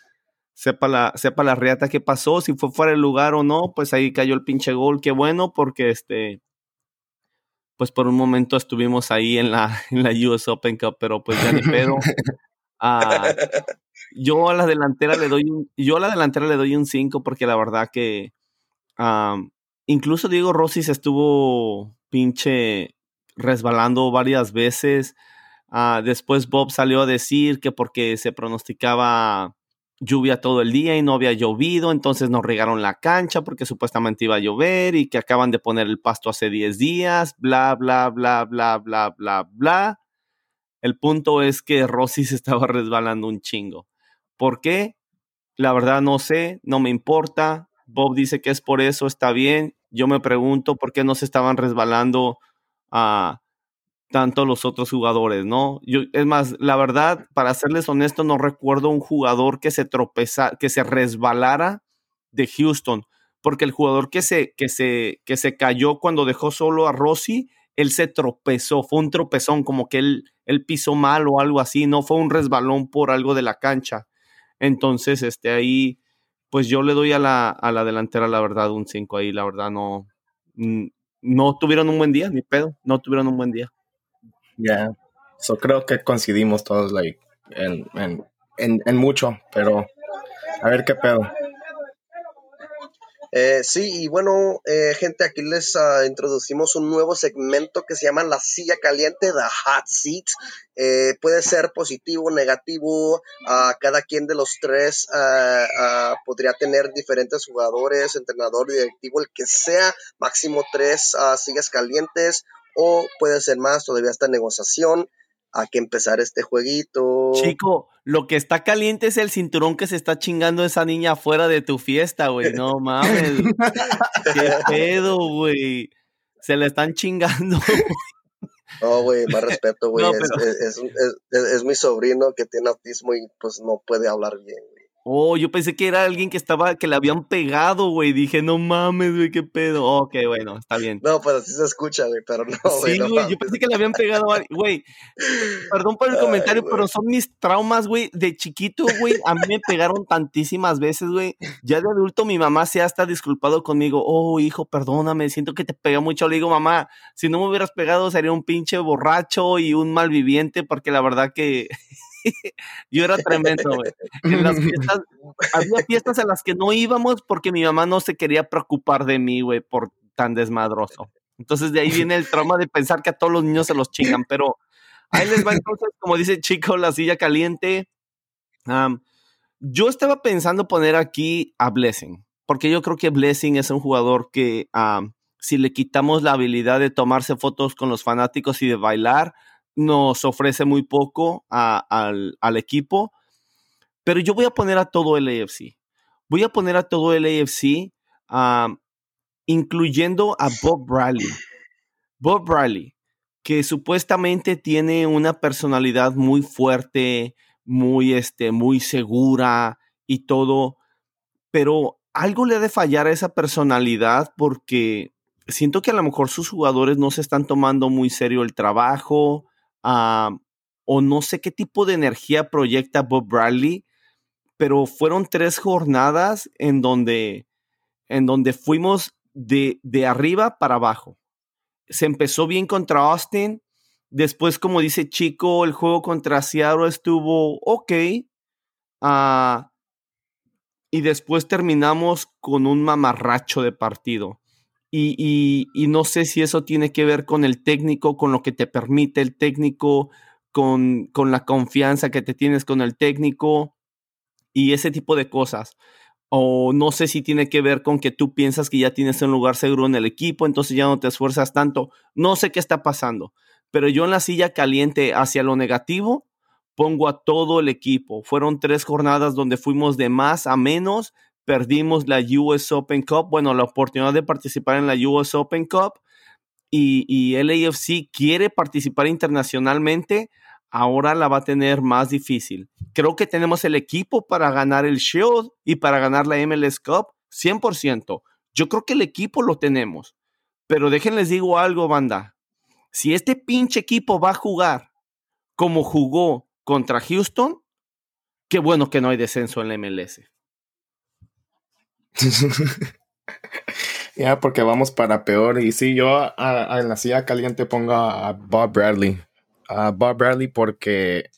sepa la, sepa la reata que pasó, si fue fuera del lugar o no, pues ahí cayó el pinche gol, qué bueno, porque este, pues por un momento estuvimos ahí en la, en la US Open Cup, pero pues ya ni pedo. Ah, yo a la delantera le doy un, yo a la delantera le doy un 5 porque la verdad que incluso Diego Rossi se estuvo pinche resbalando varias veces. Ah, después Bob salió a decir que porque se pronosticaba lluvia todo el día y no había llovido, entonces nos regaron la cancha porque supuestamente iba a llover y que acaban de poner el pasto hace 10 días, bla, bla, bla, bla, bla, bla, bla. El punto es que Rossi se estaba resbalando un chingo. ¿Por qué? La verdad no sé, no me importa. Bob dice que es por eso, está bien. Yo me pregunto por qué no se estaban resbalando a tanto los otros jugadores, ¿no? Yo, es más, la verdad, para serles honesto, no recuerdo un jugador que se tropeza, que se resbalara de Houston, porque el jugador que se, que se, que se cayó cuando dejó solo a Rossi, él se tropezó, fue un tropezón, como que él, él pisó mal o algo así, no fue un resbalón por algo de la cancha. Entonces, este, ahí, pues yo le doy a la, a la delantera, la verdad, un 5 ahí, la verdad, no, no tuvieron un buen día, ni pedo, no tuvieron un buen día. Ya, so creo que coincidimos todos like, en, en, mucho, pero a ver qué pedo. Eh, sí, y bueno, eh, gente, aquí les uh, introducimos un nuevo segmento que se llama La Silla Caliente, The Hot Seat. Eh, puede ser positivo, negativo, uh, cada quien de los tres uh, podría tener diferentes jugadores, entrenador, directivo, el que sea, máximo tres sillas calientes o puede ser más, todavía está en negociación. Hay que empezar este jueguito. Chico, lo que está caliente es el cinturón que se está chingando esa niña afuera de tu fiesta, güey. No mames. Qué pedo, güey. Se le están chingando. No, güey, más respeto, güey. es, es, mi sobrino que tiene autismo y pues no puede hablar bien, güey. Oh, yo pensé que era alguien que estaba, que le habían pegado, güey. Dije, no mames, güey, qué pedo. Ok, bueno, está bien. No, pero sí se escucha, güey, pero no, güey. Sí, güey, yo pensé que le habían pegado a güey. Perdón por el comentario, pero son mis traumas, güey. De chiquito, güey, a mí me pegaron tantísimas veces, güey. Ya de adulto mi mamá se ha hasta disculpado conmigo. Oh, hijo, perdóname, siento que te pega mucho. Le digo, mamá, si no me hubieras pegado sería un pinche borracho y un malviviente, porque la verdad que yo era tremendo, güey. En las fiestas, había fiestas a las que no íbamos porque mi mamá no se quería preocupar de mí, güey, por tan desmadroso. Entonces de ahí viene el trauma de pensar que a todos los niños se los chingan, pero ahí les va entonces, como dice Chico, la silla caliente. yo estaba pensando poner aquí a Blessing, porque yo creo que Blessing es un jugador que si le quitamos la habilidad de tomarse fotos con los fanáticos y de bailar, nos ofrece muy poco al, equipo, pero yo voy a poner a todo el AFC. Voy a poner a todo el AFC, incluyendo a Bob Bradley. Bob Bradley, que supuestamente tiene una personalidad muy fuerte, muy, este, muy segura y todo, pero algo le ha de fallar a esa personalidad porque siento que a lo mejor sus jugadores no se están tomando muy serio el trabajo, o no sé qué tipo de energía proyecta Bob Bradley, pero fueron tres jornadas en donde, en donde fuimos de, de arriba para abajo. Se empezó bien contra Austin, después, como dice Chico, el juego contra Seattle estuvo ok. Ah, y después terminamos con un mamarracho de partido. Y, no sé si eso tiene que ver con el técnico, con lo que te permite el técnico, con, con la confianza que te tienes con el técnico y ese tipo de cosas. O no sé si tiene que ver con que tú piensas que ya tienes un lugar seguro en el equipo, entonces ya no te esfuerzas tanto. No sé qué está pasando, pero yo en la silla caliente hacia lo negativo pongo a todo el equipo. Fueron tres jornadas donde fuimos de más a menos, perdimos la US Open Cup, bueno, la oportunidad de participar en la US Open Cup y, y el AFC quiere participar internacionalmente, ahora la va a tener más difícil. Creo que tenemos el equipo para ganar el Shield y para ganar la MLS Cup, 100%. Yo creo que el equipo lo tenemos. Pero déjenles digo algo, banda. Si este pinche equipo va a jugar como jugó contra Houston, qué bueno que no hay descenso en la MLS. ya, porque vamos para peor. Y si yo en la silla caliente pongo a Bob Bradley. A Bob Bradley porque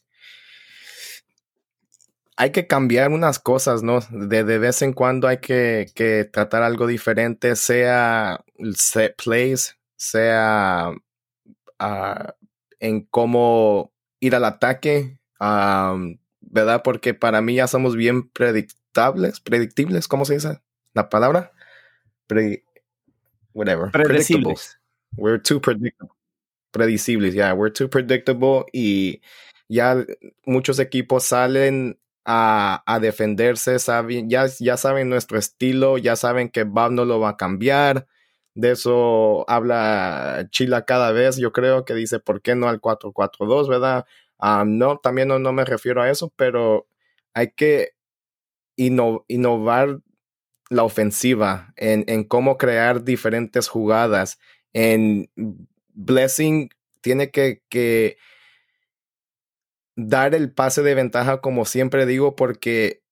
hay que cambiar unas cosas, ¿no? De, de vez en cuando hay que, que, tratar algo diferente, sea set plays, sea uh, en cómo ir al ataque, ¿verdad? Porque para mí ya somos bien predictables, predictibles, ¿cómo se dice la palabra? Pre whatever. Predecibles. We're too predictable. Predecibles, yeah, we're too predictable y ya muchos equipos salen a, a defenderse, saben, ya, ya saben nuestro estilo, ya saben que Bob no lo va a cambiar. De eso habla Chila cada vez, yo creo que dice, ¿por qué no al 4-4-2, verdad? Ah, no, también no, no, me refiero a eso, pero hay que innovar la ofensiva en, en, cómo crear diferentes jugadas. En Blessing tiene que, que dar el pase de ventaja, como siempre digo, porque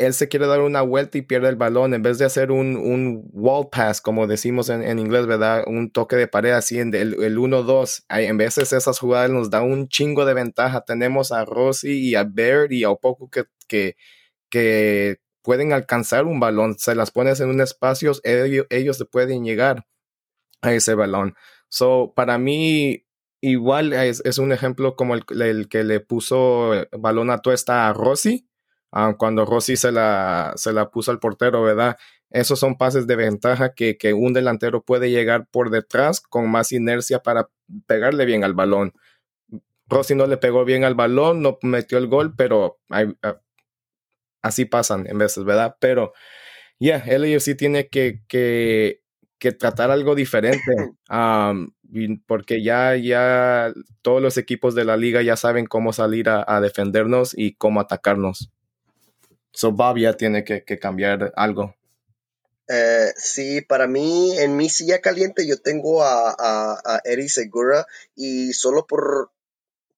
él se quiere dar una vuelta y pierde el balón en vez de hacer un, un wall pass, como decimos en, en, inglés, ¿verdad? Un toque de pared así en el, el 1-2. En veces esas jugadas nos dan un chingo de ventaja. Tenemos a Rossi y a Baird y a poco que, que, que pueden alcanzar un balón. Se las pones en un espacio, ellos, ellos se pueden llegar a ese balón. So, para mí, igual es, un ejemplo como el, que le puso balón a tuesta a Rossi Ah, cuando Rossi se la, se la puso al portero, ¿verdad? Esos son pases de ventaja que, que, un delantero puede llegar por detrás con más inercia para pegarle bien al balón. Rossi no le pegó bien al balón, no metió el gol, pero hay, ah, así pasan en veces, ¿verdad? Pero ya, yeah, LAFC tiene que, que, que, tratar algo diferente, um, porque ya, ya todos los equipos de la liga ya saben cómo salir a, a defendernos y cómo atacarnos. So Bob ya tiene que, cambiar algo. Eh, sí, para mí, en mi silla caliente, yo tengo a, a, Eri Segura y solo por,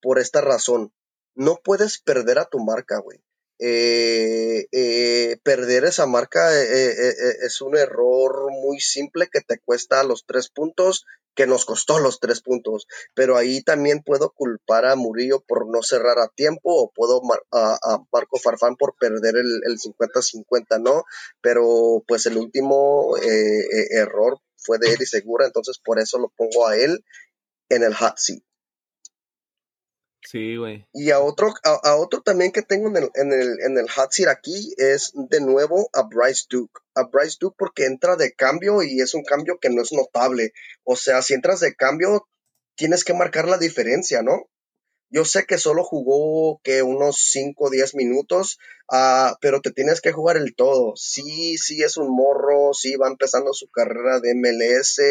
por esta razón. No puedes perder a tu marca, güey. Eh, eh, perder esa marca es un error muy simple que te cuesta los tres puntos que nos costó los tres puntos. Pero ahí también puedo culpar a Murillo por no cerrar a tiempo o puedo a, Marco Farfán por perder el 50-50, ¿no? Pero pues el último eh, eh, error fue de y Segura, entonces por eso lo pongo a él en el hot seat. Y a otro, a, otro también que tengo en el, en, el, en el hot aquí es de nuevo a Bryce Duke. A Bryce Duke porque entra de cambio y es un cambio que no es notable. O sea, si entras de cambio, tienes que marcar la diferencia, ¿no? Yo sé que solo jugó que unos 5 o 10 minutos, uh, pero te tienes que jugar el todo. Sí, sí es un morro, sí va empezando su carrera de MLS,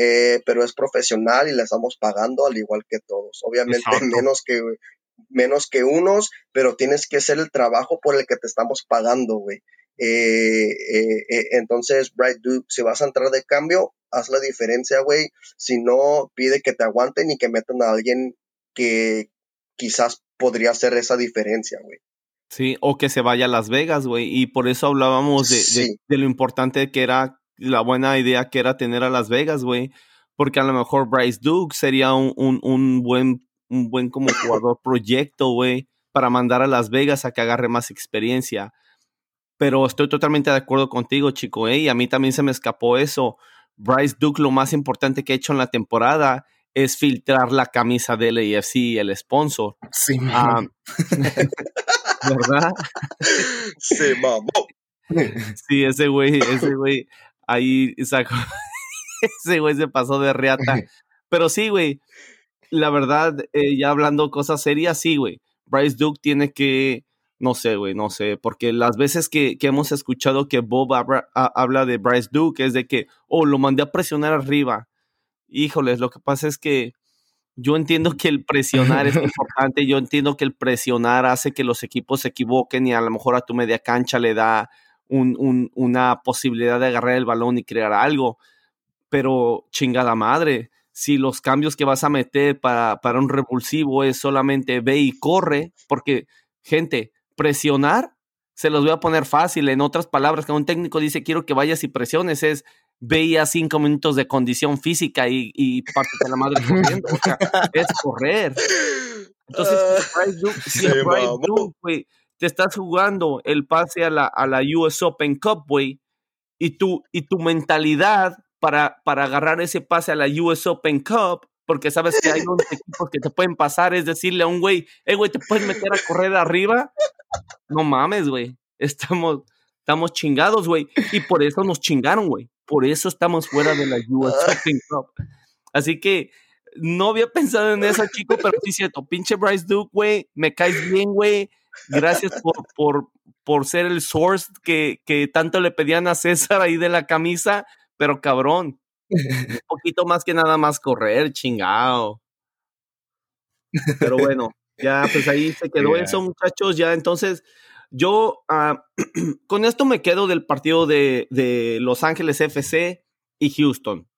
eh, pero es profesional y le estamos pagando al igual que todos. Obviamente menos que, menos que unos, pero tienes que hacer el trabajo por el que te estamos pagando, güey. Eh, eh, entonces, Bright Duke, si vas a entrar de cambio, haz la diferencia, güey. Si no, pide que te aguanten y que metan a alguien que quizás podría hacer esa diferencia, güey. Sí, o que se vaya a Las Vegas, güey. Y por eso hablábamos de, de, lo importante que era la buena idea que era tener a Las Vegas, güey. Porque a lo mejor Bryce Duke sería un, un, buen, un buen como jugador proyecto, güey, para mandar a Las Vegas a que agarre más experiencia. Pero estoy totalmente de acuerdo contigo, chico, ¿eh? Y a mí también se me escapó eso. Bryce Duke lo más importante que ha hecho en la temporada es filtrar la camisa del AFC, el sponsor. Sí, Ah, ¿Verdad? Se mamó. Sí, ese güey, ese güey, ahí sacó, ese güey se pasó de reata. Pero sí, güey, la verdad, eh, ya hablando cosas serias, sí, güey, Bryce Duke tiene que, no sé, güey, no sé, porque las veces que, que hemos escuchado que Bob habla, ha- habla de Bryce Duke es de que, oh, lo mandé a presionar arriba. Híjoles, lo que pasa es que yo entiendo que el presionar es importante, yo entiendo que el presionar hace que los equipos se equivoquen y a lo mejor a tu media cancha le da un- un- una posibilidad de agarrar el balón y crear algo, pero chingada madre, si los cambios que vas a meter para, para un revulsivo es solamente ve y corre, porque gente, presionar, se los voy a poner fácil, en otras palabras, que un técnico dice quiero que vayas y presiones, es ve y haz cinco minutos de condición física y, y pártete la madre corriendo, o sea, es correr. Entonces, si Bryce Duke, si Te estás jugando el pase a la, a la US Open Cup, güey, y tu, y tu mentalidad para, para agarrar ese pase a la US Open Cup, porque sabes que hay unos equipos que te pueden pasar, es decirle a un güey, eh, güey, te puedes meter a correr arriba. No mames, güey. Estamos, estamos chingados, güey. Y por eso nos chingaron, güey. Por eso estamos fuera de la US Open Cup. Así que no había pensado en eso, chico, pero sí es cierto. Pinche Bryce Duke, güey. Me caes bien, güey. Gracias por, por, por ser el source que, que tanto le pedían a César ahí de la camisa. Pero cabrón, un poquito más que nada más correr, chingado. Pero bueno, ya pues ahí se quedó Yeah. eso, muchachos. Ya entonces, yo ah, con esto me quedo del partido de, de Los Ángeles FC y Houston.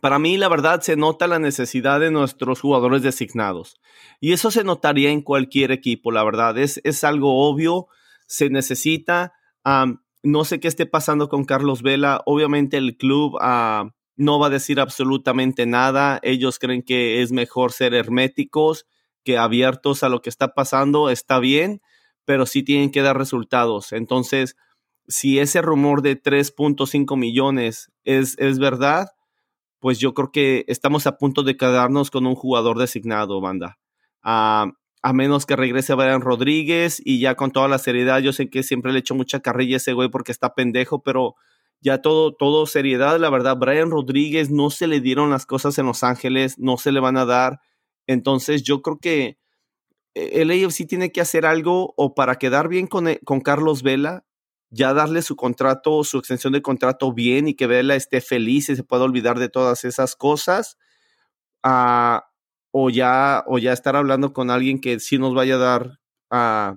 Para mí, la verdad, se nota la necesidad de nuestros jugadores designados. Y eso se notaría en cualquier equipo, la verdad. Es, es algo obvio, se necesita. Am, no sé qué esté pasando con Carlos Vela. Obviamente el club ah, no va a decir absolutamente nada. Ellos creen que es mejor ser herméticos que abiertos a lo que está pasando. Está bien, pero sí tienen que dar resultados. Entonces, si ese rumor de 3.5 millones es, es verdad, pues yo creo que estamos a punto de quedarnos con un jugador designado, banda. Ah, a menos que regrese Brian Rodríguez y ya con toda la seriedad, yo sé que siempre le echo mucha carrilla a ese güey porque está pendejo, pero ya todo, todo seriedad, la verdad, Brian Rodríguez no se le dieron las cosas en Los Ángeles, no se le van a dar. Entonces yo creo que eh, el AFC tiene que hacer algo o para quedar bien con, eh, con Carlos Vela, ya darle su contrato, su extensión de contrato bien y que Vela esté feliz y se pueda olvidar de todas esas cosas. ah, o, ya, o ya estar hablando con alguien que sí nos vaya a dar ah,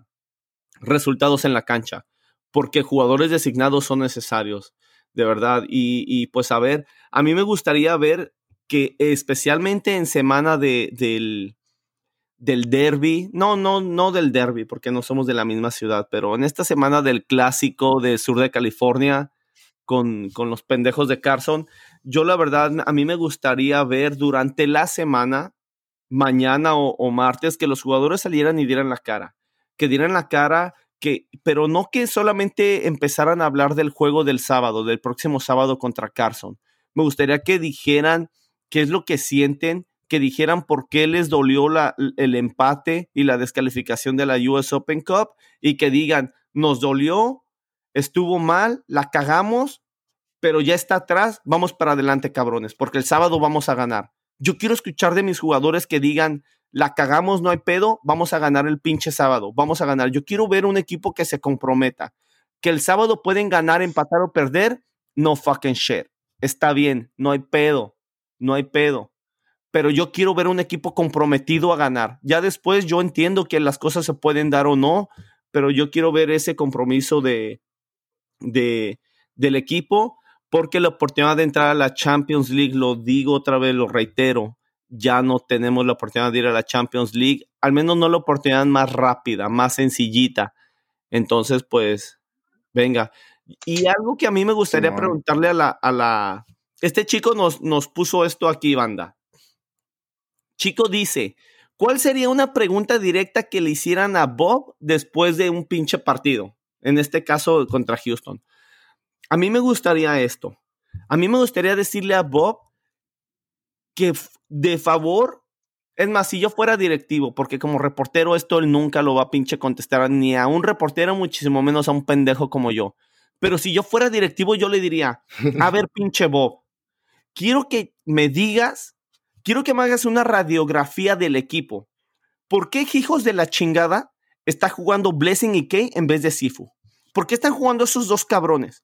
resultados en la cancha. Porque jugadores designados son necesarios, de verdad. Y, y, pues a ver, a mí me gustaría ver que especialmente en semana de, del, del derby, no, no, no del derby, porque no somos de la misma ciudad, pero en esta semana del clásico del sur de California con, con los pendejos de Carson, yo la verdad, a mí me gustaría ver durante la semana, mañana o, o martes, que los jugadores salieran y dieran la cara, que dieran la cara, que, pero no que solamente empezaran a hablar del juego del sábado, del próximo sábado contra Carson. Me gustaría que dijeran qué es lo que sienten, que dijeran por qué les dolió la, el empate y la descalificación de la US Open Cup y que digan, nos dolió, estuvo mal, la cagamos, pero ya está atrás, vamos para adelante, cabrones, porque el sábado vamos a ganar. Yo quiero escuchar de mis jugadores que digan, la cagamos, no hay pedo, vamos a ganar el pinche sábado, vamos a ganar. Yo quiero ver un equipo que se comprometa, que el sábado pueden ganar, empatar o perder, no fucking shit. Está bien, no hay pedo, no hay pedo pero yo quiero ver un equipo comprometido a ganar. Ya después yo entiendo que las cosas se pueden dar o no, pero yo quiero ver ese compromiso de, de, del equipo porque la oportunidad de entrar a la Champions League, lo digo otra vez, lo reitero, ya no tenemos la oportunidad de ir a la Champions League, al menos no la oportunidad más rápida, más sencillita. Entonces, pues, venga. Y algo que a mí me gustaría sí, preguntarle a la, a la... Este chico nos, nos puso esto aquí, banda. Chico dice, ¿cuál sería una pregunta directa que le hicieran a Bob después de un pinche partido? En este caso contra Houston. A mí me gustaría esto. A mí me gustaría decirle a Bob que de favor, es más, si yo fuera directivo, porque como reportero esto él nunca lo va a pinche contestar ni a un reportero, muchísimo menos a un pendejo como yo. Pero si yo fuera directivo, yo le diría, a ver, pinche Bob, quiero que me digas, quiero que me hagas una radiografía del equipo. ¿Por qué hijos de la chingada está jugando Blessing y Kay en vez de Sifu? ¿Por qué están jugando esos dos cabrones?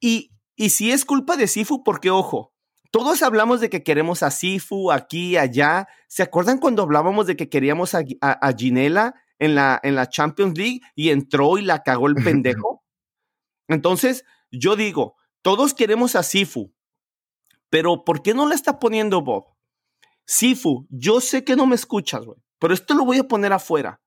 Y, y si es culpa de Sifu, porque ojo, todos hablamos de que queremos a Sifu aquí, allá. ¿Se acuerdan cuando hablábamos de que queríamos a, a, Ginela en la, en la Champions League y entró y la cagó el pendejo? Entonces, yo digo, todos queremos a Sifu, pero ¿por qué no la está poniendo Bob? Sifu, yo sé que no me escuchas, güey, pero esto lo voy a poner afuera.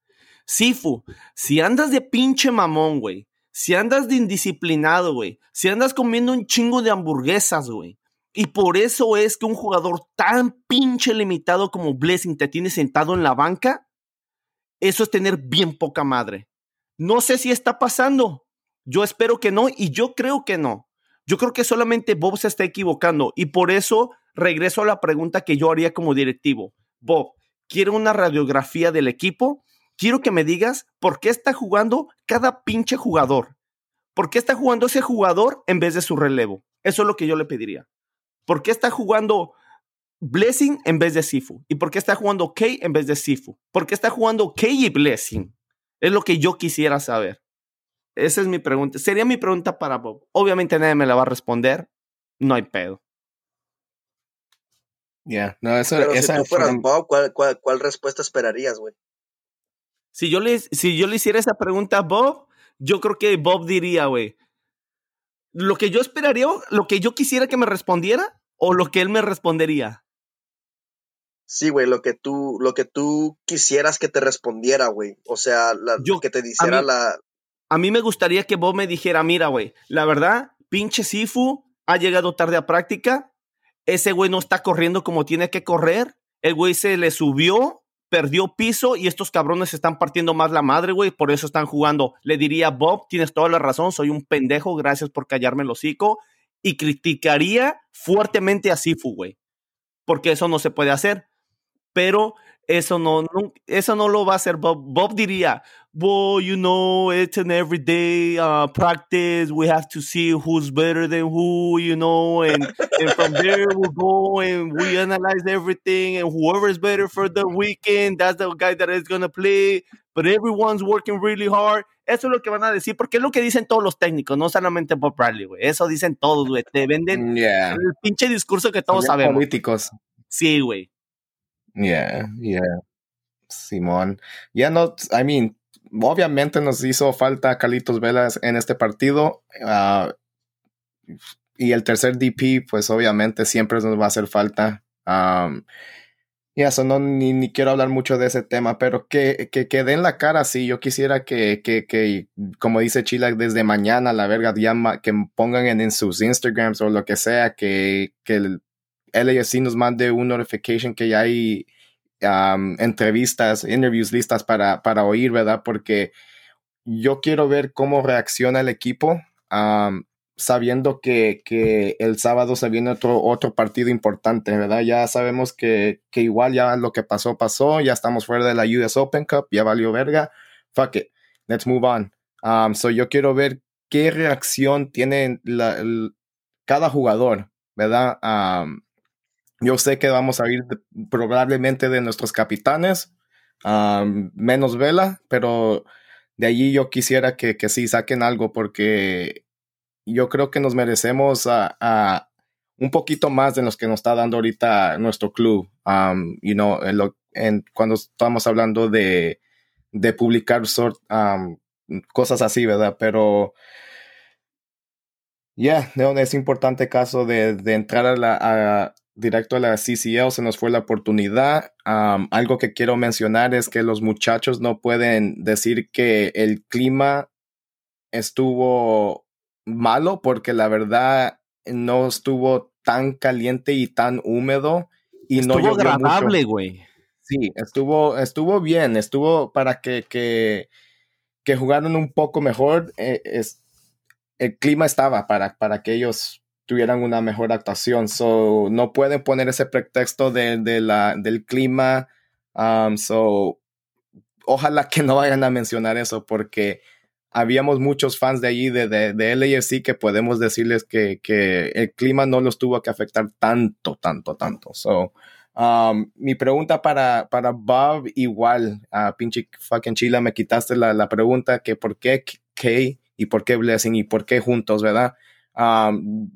Sifu, si andas de pinche mamón, güey, si andas de indisciplinado, güey, si andas comiendo un chingo de hamburguesas, güey, y por eso es que un jugador tan pinche limitado como Blessing te tiene sentado en la banca, eso es tener bien poca madre. No sé si está pasando. Yo espero que no y yo creo que no. Yo creo que solamente Bob se está equivocando y por eso regreso a la pregunta que yo haría como directivo. Bob, quiero una radiografía del equipo. Quiero que me digas por qué está jugando cada pinche jugador. ¿Por qué está jugando ese jugador en vez de su relevo? Eso es lo que yo le pediría. ¿Por qué está jugando Blessing en vez de Sifu? ¿Y por qué está jugando Kay en vez de Sifu? ¿Por qué está jugando Kay y Blessing? Es lo que yo quisiera saber. Esa es mi pregunta. Sería mi pregunta para Bob. Obviamente nadie me la va a responder. No hay pedo. Ya, no, eso, Pero si tú fueras Bob, ¿cuál, cuál, cuál respuesta esperarías, güey? Si yo, le, si yo le hiciera esa pregunta a Bob, yo creo que Bob diría, güey, lo que yo esperaría, lo que yo quisiera que me respondiera o lo que él me respondería. Sí, güey, lo que tú, lo que tú quisieras que te respondiera, güey. O sea, lo que te dijera la, a mí me gustaría que Bob me dijera, mira, güey, la verdad, pinche Sifu ha llegado tarde a práctica, ese güey no está corriendo como tiene que correr, el güey se le subió, perdió piso y estos cabrones están partiendo más la madre, güey, por eso están jugando. Le diría, Bob, tienes toda la razón, soy un pendejo, gracias por callarme el hocico, y criticaría fuertemente a Sifu, güey, porque eso no se puede hacer. Pero eso no, no, eso no lo va a hacer Bob. Bob diría, well, you know, it's an everyday uh, practice. We have to see who's better than who, you know, and, and from there we go and we analyze everything, and whoever is better for the weekend, that's the guy that is gonna play. But everyone's working really hard. Eso es lo que van a decir, porque es lo que dicen todos los técnicos, no solamente Bob Bradley, güey. Eso dicen todos, güey. Te venden mm, yeah. el pinche discurso que todos sabemos. Políticos. Sí, güey. Yeah, yeah. Simón. Ya no, I mean, obviamente nos hizo falta Calitos Velas en este partido. Uh, y el tercer DP, pues obviamente siempre nos va a hacer falta. Y eso no, ni, ni, quiero hablar mucho de ese tema, pero que, que, que den la cara, sí. Yo quisiera que, que, que como dice Chila, desde mañana, la verga, ya que pongan en, en, sus Instagrams o lo que sea, que, que el LAFC nos mande un notification que ya hay entrevistas, interviews listas para, para oír, ¿verdad? Porque yo quiero ver cómo reacciona el equipo, sabiendo que, que, el sábado se viene otro, otro partido importante, ¿verdad? Ya sabemos que, que, igual ya lo que pasó, pasó, ya estamos fuera de la US Open Cup, ya valió verga. Fuck it, let's move on. so yo quiero ver qué reacción tiene la, cada jugador, ¿verdad? Yo sé que vamos a ir probablemente de nuestros capitanes, menos Vela, pero de allí yo quisiera que, que sí saquen algo porque yo creo que nos merecemos a, un poquito más de los que nos está dando ahorita nuestro club. you know, cuando estamos hablando de, de publicar sort, cosas así, ¿verdad? Pero ya, yeah, es importante caso de, de entrar a la, directo a la CCL, se nos fue la oportunidad. algo que quiero mencionar es que los muchachos no pueden decir que el clima estuvo malo porque la verdad no estuvo tan caliente y tan húmedo y estuvo no agradable, güey. Sí, estuvo, estuvo bien, estuvo para que, que, que jugaran un poco mejor. Eh, es, el clima estaba para, para que ellos tuvieran una mejor actuación. So, no pueden poner ese pretexto de, del clima. Um, so, ojalá que no vayan a mencionar eso porque habíamos muchos fans de allí, de, de, de LAFC, que podemos decirles que, que, el clima no los tuvo que afectar tanto, tanto, tanto. So, um, mi pregunta para, para Bob, igual, a pinche fucking Chila, me quitaste la, la pregunta que por qué Kay y por qué Blessing y por qué juntos, ¿verdad? Um,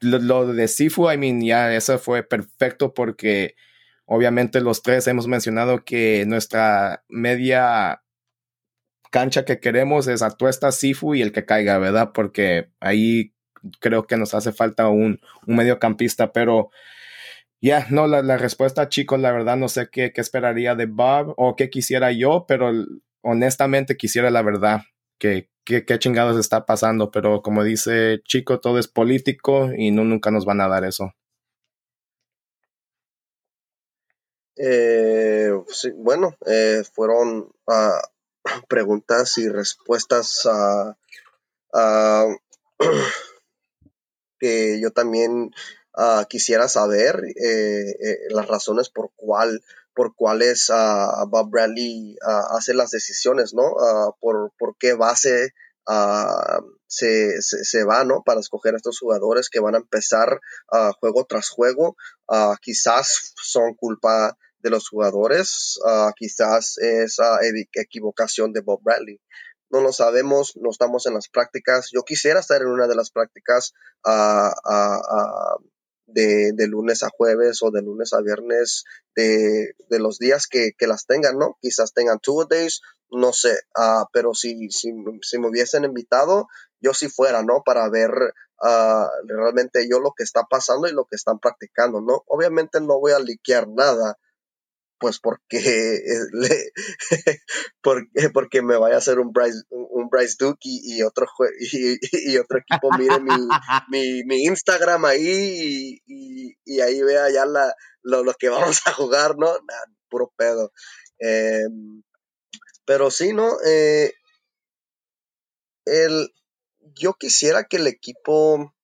lo, de Sifu, I mean, ya eso fue perfecto porque obviamente los tres hemos mencionado que nuestra media cancha que queremos es Atuesta, Sifu y el que caiga, ¿verdad? Porque ahí creo que nos hace falta un, un mediocampista, pero ya, no, la, la, respuesta, chicos, la verdad no sé qué, qué esperaría de Bob o qué quisiera yo, pero honestamente quisiera la verdad que, qué, chingados está pasando, pero como dice Chico, todo es político y no nunca nos van a dar eso. Eh, sí, bueno, eh, fueron uh, preguntas y respuestas a, que yo también uh, quisiera saber eh, las razones por cuál por cuáles uh, Bob Bradley uh, hace las decisiones, ¿no? Uh, por, por, qué base se, se, se, va, ¿no? Para escoger a estos jugadores que van a empezar juego tras juego. quizás son culpa de los jugadores, quizás es equivocación de Bob Bradley no lo sabemos, no estamos en las prácticas. Yo quisiera estar en una de las prácticas de, de, lunes a jueves o de lunes a viernes de, de los días que, que, las tengan, ¿no? Quizás tengan two days, no sé, uh, pero si, si, si, me hubiesen invitado, yo sí fuera, ¿no? Para ver uh, realmente yo lo que está pasando y lo que están practicando, ¿no? Obviamente no voy a liquear nada, pues porque, le, porque, porque me vaya a hacer un Bryce, un Bryce Duke y, y otro y, y, otro equipo mire mi, mi, mi Instagram ahí y, y, ahí vea ya la, lo, lo, que vamos a jugar, ¿no? Nah, puro pedo. Eh, pero sí, ¿no? Eh, el, yo quisiera que el equipo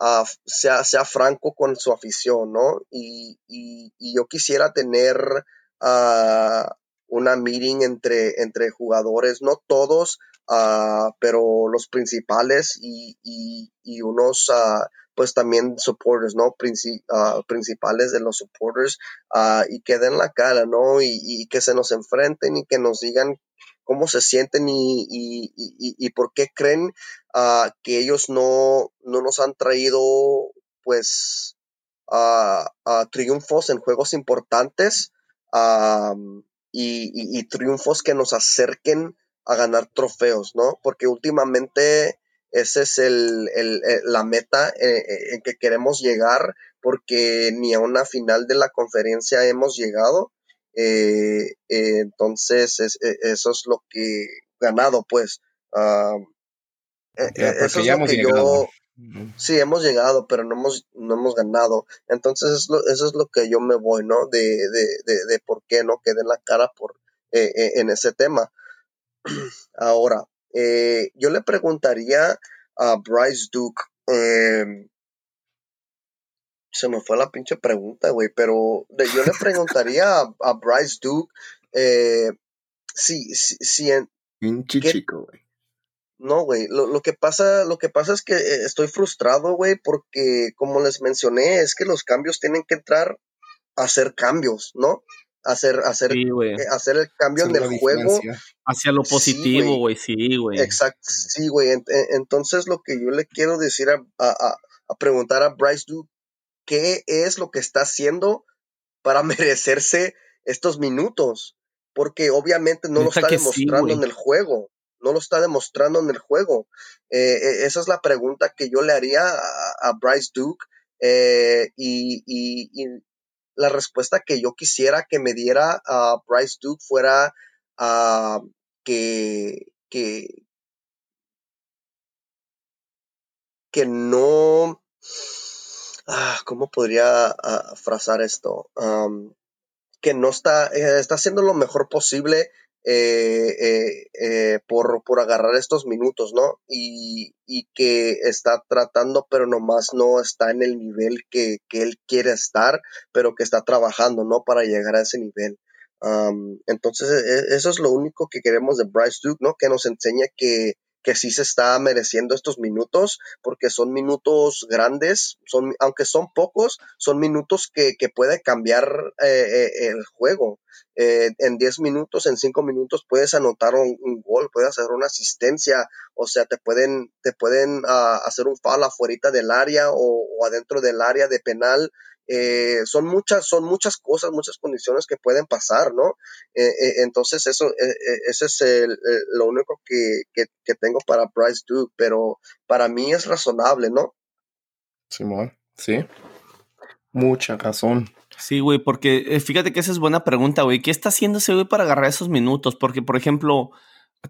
uh, sea, sea, franco con su afición, ¿no? Y, y, y yo quisiera tener uh, una meeting entre, entre jugadores, no todos, uh, pero los principales y, y unos, pues también supporters, ¿no? Princi principales de los supporters y que den la cara, ¿no? Y, y que se nos enfrenten y que nos digan cómo se sienten y, por qué creen uh, que ellos no, no, nos han traído pues uh, triunfos en juegos importantes y, triunfos que nos acerquen a ganar trofeos, ¿no? Porque últimamente esa es el, el, la meta eh, eh, en que queremos llegar porque ni a una final de la conferencia hemos llegado eh, eh, entonces, e, eso es lo que ganado, pues. Uh, eso es lo que yo. Sí, hemos llegado, pero no hemos, no hemos ganado. Entonces, eso es lo que yo me voy, ¿no? De, de, de, de por qué no quede en la cara por, eh, en ese tema. Ahora, yo le preguntaría a Bryce Duke, eh, se me fue la pinche pregunta, güey, pero yo le preguntaría a, Bryce Duke eh, si, si, si en... Pinche chico, güey. No, güey, lo, lo, que pasa, lo que pasa es que eh, estoy frustrado, güey, porque como les mencioné, es que los cambios tienen que entrar a hacer cambios, ¿no? Hacer, hacer, eh, hacer el cambio en el juego. Hacia lo positivo, güey, sí, güey. Exacto, sí, güey. Entonces lo que yo le quiero decir a, a, a preguntar a Bryce Duke qué es lo que está haciendo para merecerse estos minutos, porque obviamente no lo está demostrando en el juego, no lo está demostrando en el juego. Eh, eh, esa es la pregunta que yo le haría a, Bryce Duke eh, y, la respuesta que yo quisiera que me diera a Bryce Duke fuera ah, que, que, que no ah, ¿cómo podría ah, frazar esto? que no está, eh, está haciendo lo mejor posible eh, eh, por, por, agarrar estos minutos, ¿no? Y, y, que está tratando, pero nomás no está en el nivel que, que, él quiere estar, pero que está trabajando, ¿no? Para llegar a ese nivel. entonces, e, eso es lo único que queremos de Bryce Duke, ¿no? Que nos enseña que, que sí se está mereciendo estos minutos, porque son minutos grandes, son, aunque son pocos, son minutos que, que puede cambiar el juego. Eh, en 10 minutos, en 5 minutos puedes anotar un, gol, puedes hacer una asistencia, o sea, te pueden, te pueden uh, hacer un foul afuera del área o, adentro del área de penal. Eh, son muchas, son muchas cosas, muchas condiciones que pueden pasar, ¿no? Eh, eh entonces eso, eh, ese es el, lo único que, que, que, tengo para Bryce Duke, pero para mí es razonable, ¿no? Simón, sí. Mucha razón. Sí, güey, porque eh, fíjate que esa es buena pregunta, güey. ¿Qué está haciendo ese güey para agarrar esos minutos? Porque, por ejemplo,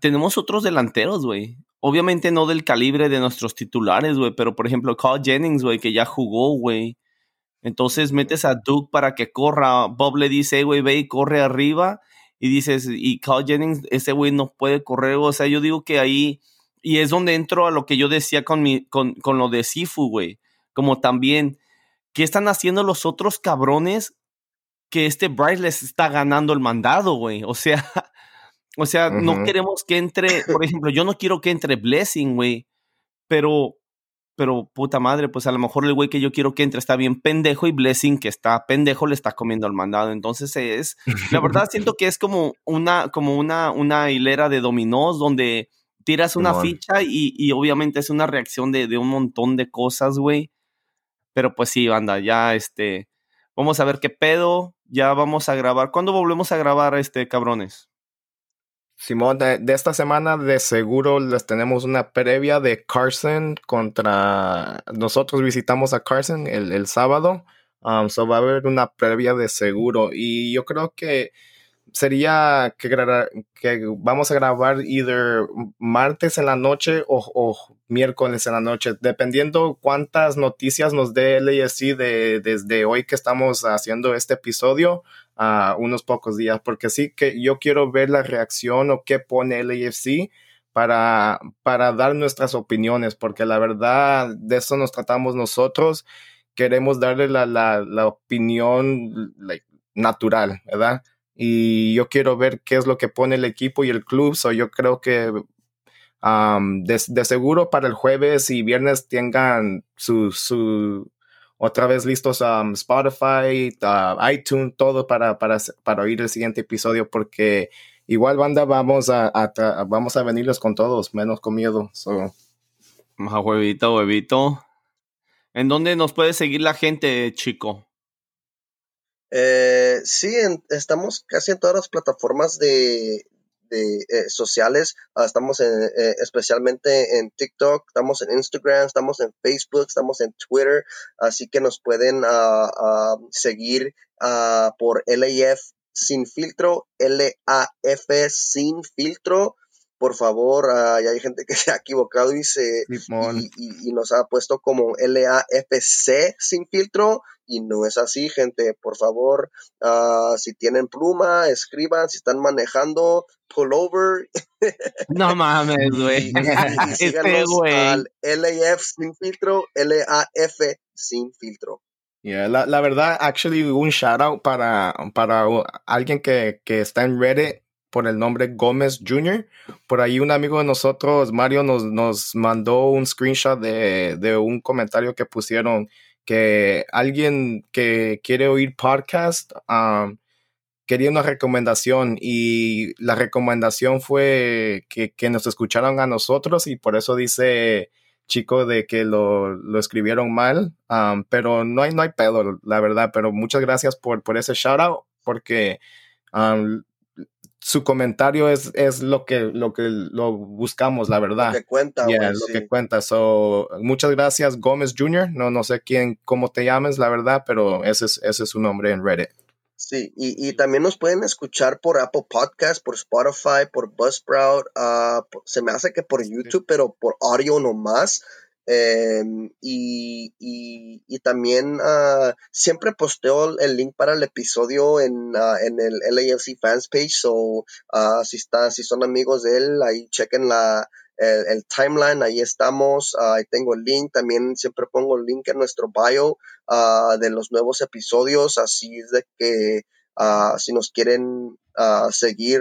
tenemos otros delanteros, güey. Obviamente no del calibre de nuestros titulares, güey, pero por ejemplo, Carl Jennings, güey, que ya jugó, güey. Entonces metes a Duke para que corra. Bob le dice, güey, ve y corre arriba. Y dices, y Carl Jennings, ese güey no puede correr. O sea, yo digo que ahí, y es donde entro a lo que yo decía con, mi, con, con lo de Sifu, güey. Como también ¿Qué están haciendo los otros cabrones que este Bryce les está ganando el mandado, güey? O sea, o sea, no queremos que entre, por ejemplo, yo no quiero que entre Blessing, güey, pero, pero puta madre, pues a lo mejor el güey que yo quiero que entre está bien pendejo y Blessing que está pendejo le está comiendo el mandado. Entonces es, la verdad siento que es como una, como una, una hilera de dominós donde tiras una ficha y, y, obviamente es una reacción de, de un montón de cosas, güey. Pero pues sí, banda, ya este. Vamos a ver qué pedo. Ya vamos a grabar. ¿Cuándo volvemos a grabar, este, cabrones? Simón, de, esta semana de seguro les tenemos una previa de Carson contra. Nosotros visitamos a Carson el, sábado. Um, so va a haber una previa de seguro. Y yo creo que sería que, que vamos a grabar either martes en la noche o, miércoles en la noche, dependiendo cuántas noticias nos dé el ASC de, desde hoy que estamos haciendo este episodio a unos pocos días, porque sí que yo quiero ver la reacción o qué pone el AFC para, para dar nuestras opiniones, porque la verdad de eso nos tratamos nosotros. Queremos darle la, la, la opinión natural, ¿verdad? y yo quiero ver qué es lo que pone el equipo y el club. So yo creo que de, seguro para el jueves y viernes tengan su, su otra vez listos um, Spotify, uh, iTunes, todo para, para, para oír el siguiente episodio porque igual banda vamos a, vamos a venirles con todos, menos con miedo. So. A huevito, huevito. ¿En dónde nos puede seguir la gente, chico? Eh, sí, estamos casi en todas las plataformas de, de eh, sociales. Ah, estamos en, eh, especialmente en TikTok, estamos en Instagram, estamos en Facebook, estamos en Twitter. Así que nos pueden ah, ah, seguir por LAF sin filtro, LAF sin filtro por favor, ya hay gente que se ha equivocado y, se, y, nos ha puesto como LAFC sin filtro y no es así, gente. Por favor, uh, si tienen pluma, escriban, si están manejando, pull over. No mames, güey. este güey. LAF sin filtro, LAF sin filtro. Yeah, la, la, verdad, actually, un shout out para, para alguien que, que está en Reddit por el nombre Gómez Jr. Por ahí un amigo de nosotros, Mario, nos, nos mandó un screenshot de, de, un comentario que pusieron que alguien que quiere oír podcast um, quería una recomendación y la recomendación fue que, que, nos escucharon a nosotros y por eso dice chico de que lo, lo escribieron mal, um, pero no hay, no hay pedo, la verdad, pero muchas gracias por, por ese shout out porque um, su comentario es, es lo que lo que lo buscamos, la verdad. Lo que cuenta, lo que cuenta. So, muchas gracias, Gómez Jr. No, no sé quién, cómo te llames, la verdad, pero ese es, ese es su nombre en Reddit. Sí, y, y también nos pueden escuchar por Apple Podcast, por Spotify, por Buzzsprout, uh, se me hace que por YouTube, pero por audio nomás. Em, y, y, también uh, siempre posteo el link para el episodio en, uh, en el LAFC fans page. So, uh, si, está, si son amigos de él, ahí chequen la, el, timeline. Ahí estamos. ahí tengo el link. También siempre pongo el link en nuestro bio de los nuevos episodios. Así es de que si nos quieren seguir,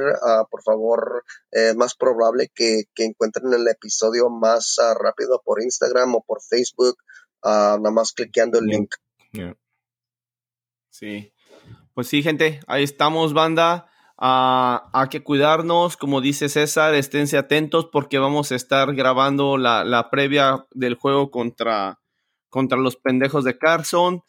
por favor, es más probable que, encuentren el episodio más rápido por Instagram o por Facebook, nada más cliqueando el link. Sí, pues sí, gente, ahí estamos, banda. hay que cuidarnos, como dice César, esténse atentos porque vamos a estar grabando la, previa del juego contra, contra los pendejos de Carson.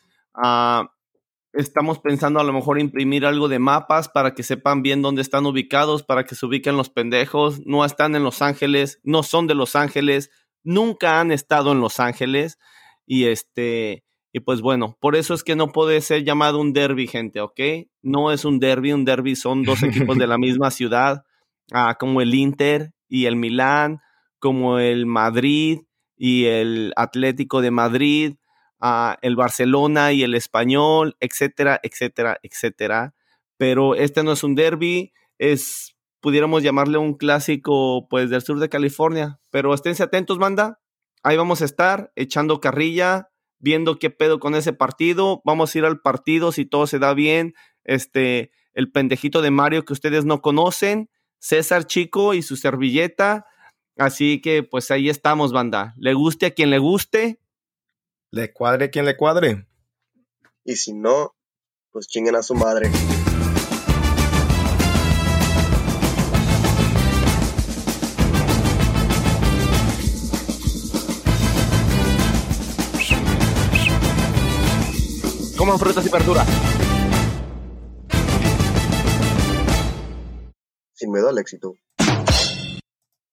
Estamos pensando a lo mejor imprimir algo de mapas para que sepan bien dónde están ubicados, para que se ubiquen los pendejos. No están en Los Ángeles, no son de Los Ángeles, nunca han estado en Los Ángeles. Y este, y pues bueno, por eso es que no puede ser llamado un derby, gente, ¿ok? No es un derby, un derby son dos equipos de la misma ciudad, ah, como el Inter y el Milán, como el Madrid y el Atlético de Madrid el Barcelona y el Español, etcétera, etcétera, etcétera. Pero este no es un derby, es, pudiéramos llamarle un clásico, pues, del sur de California. Pero esténse atentos, manda. Ahí vamos a estar echando carrilla, viendo qué pedo con ese partido. Vamos a ir al partido si todo se da bien. Este, el pendejito de Mario que ustedes no conocen, César Chico y su servilleta. Así que pues ahí estamos, banda. Le guste a quien le guste, le cuadre quien le cuadre. Y si no, pues chinguen a su madre. Coman frutas y verduras. Sin miedo al éxito.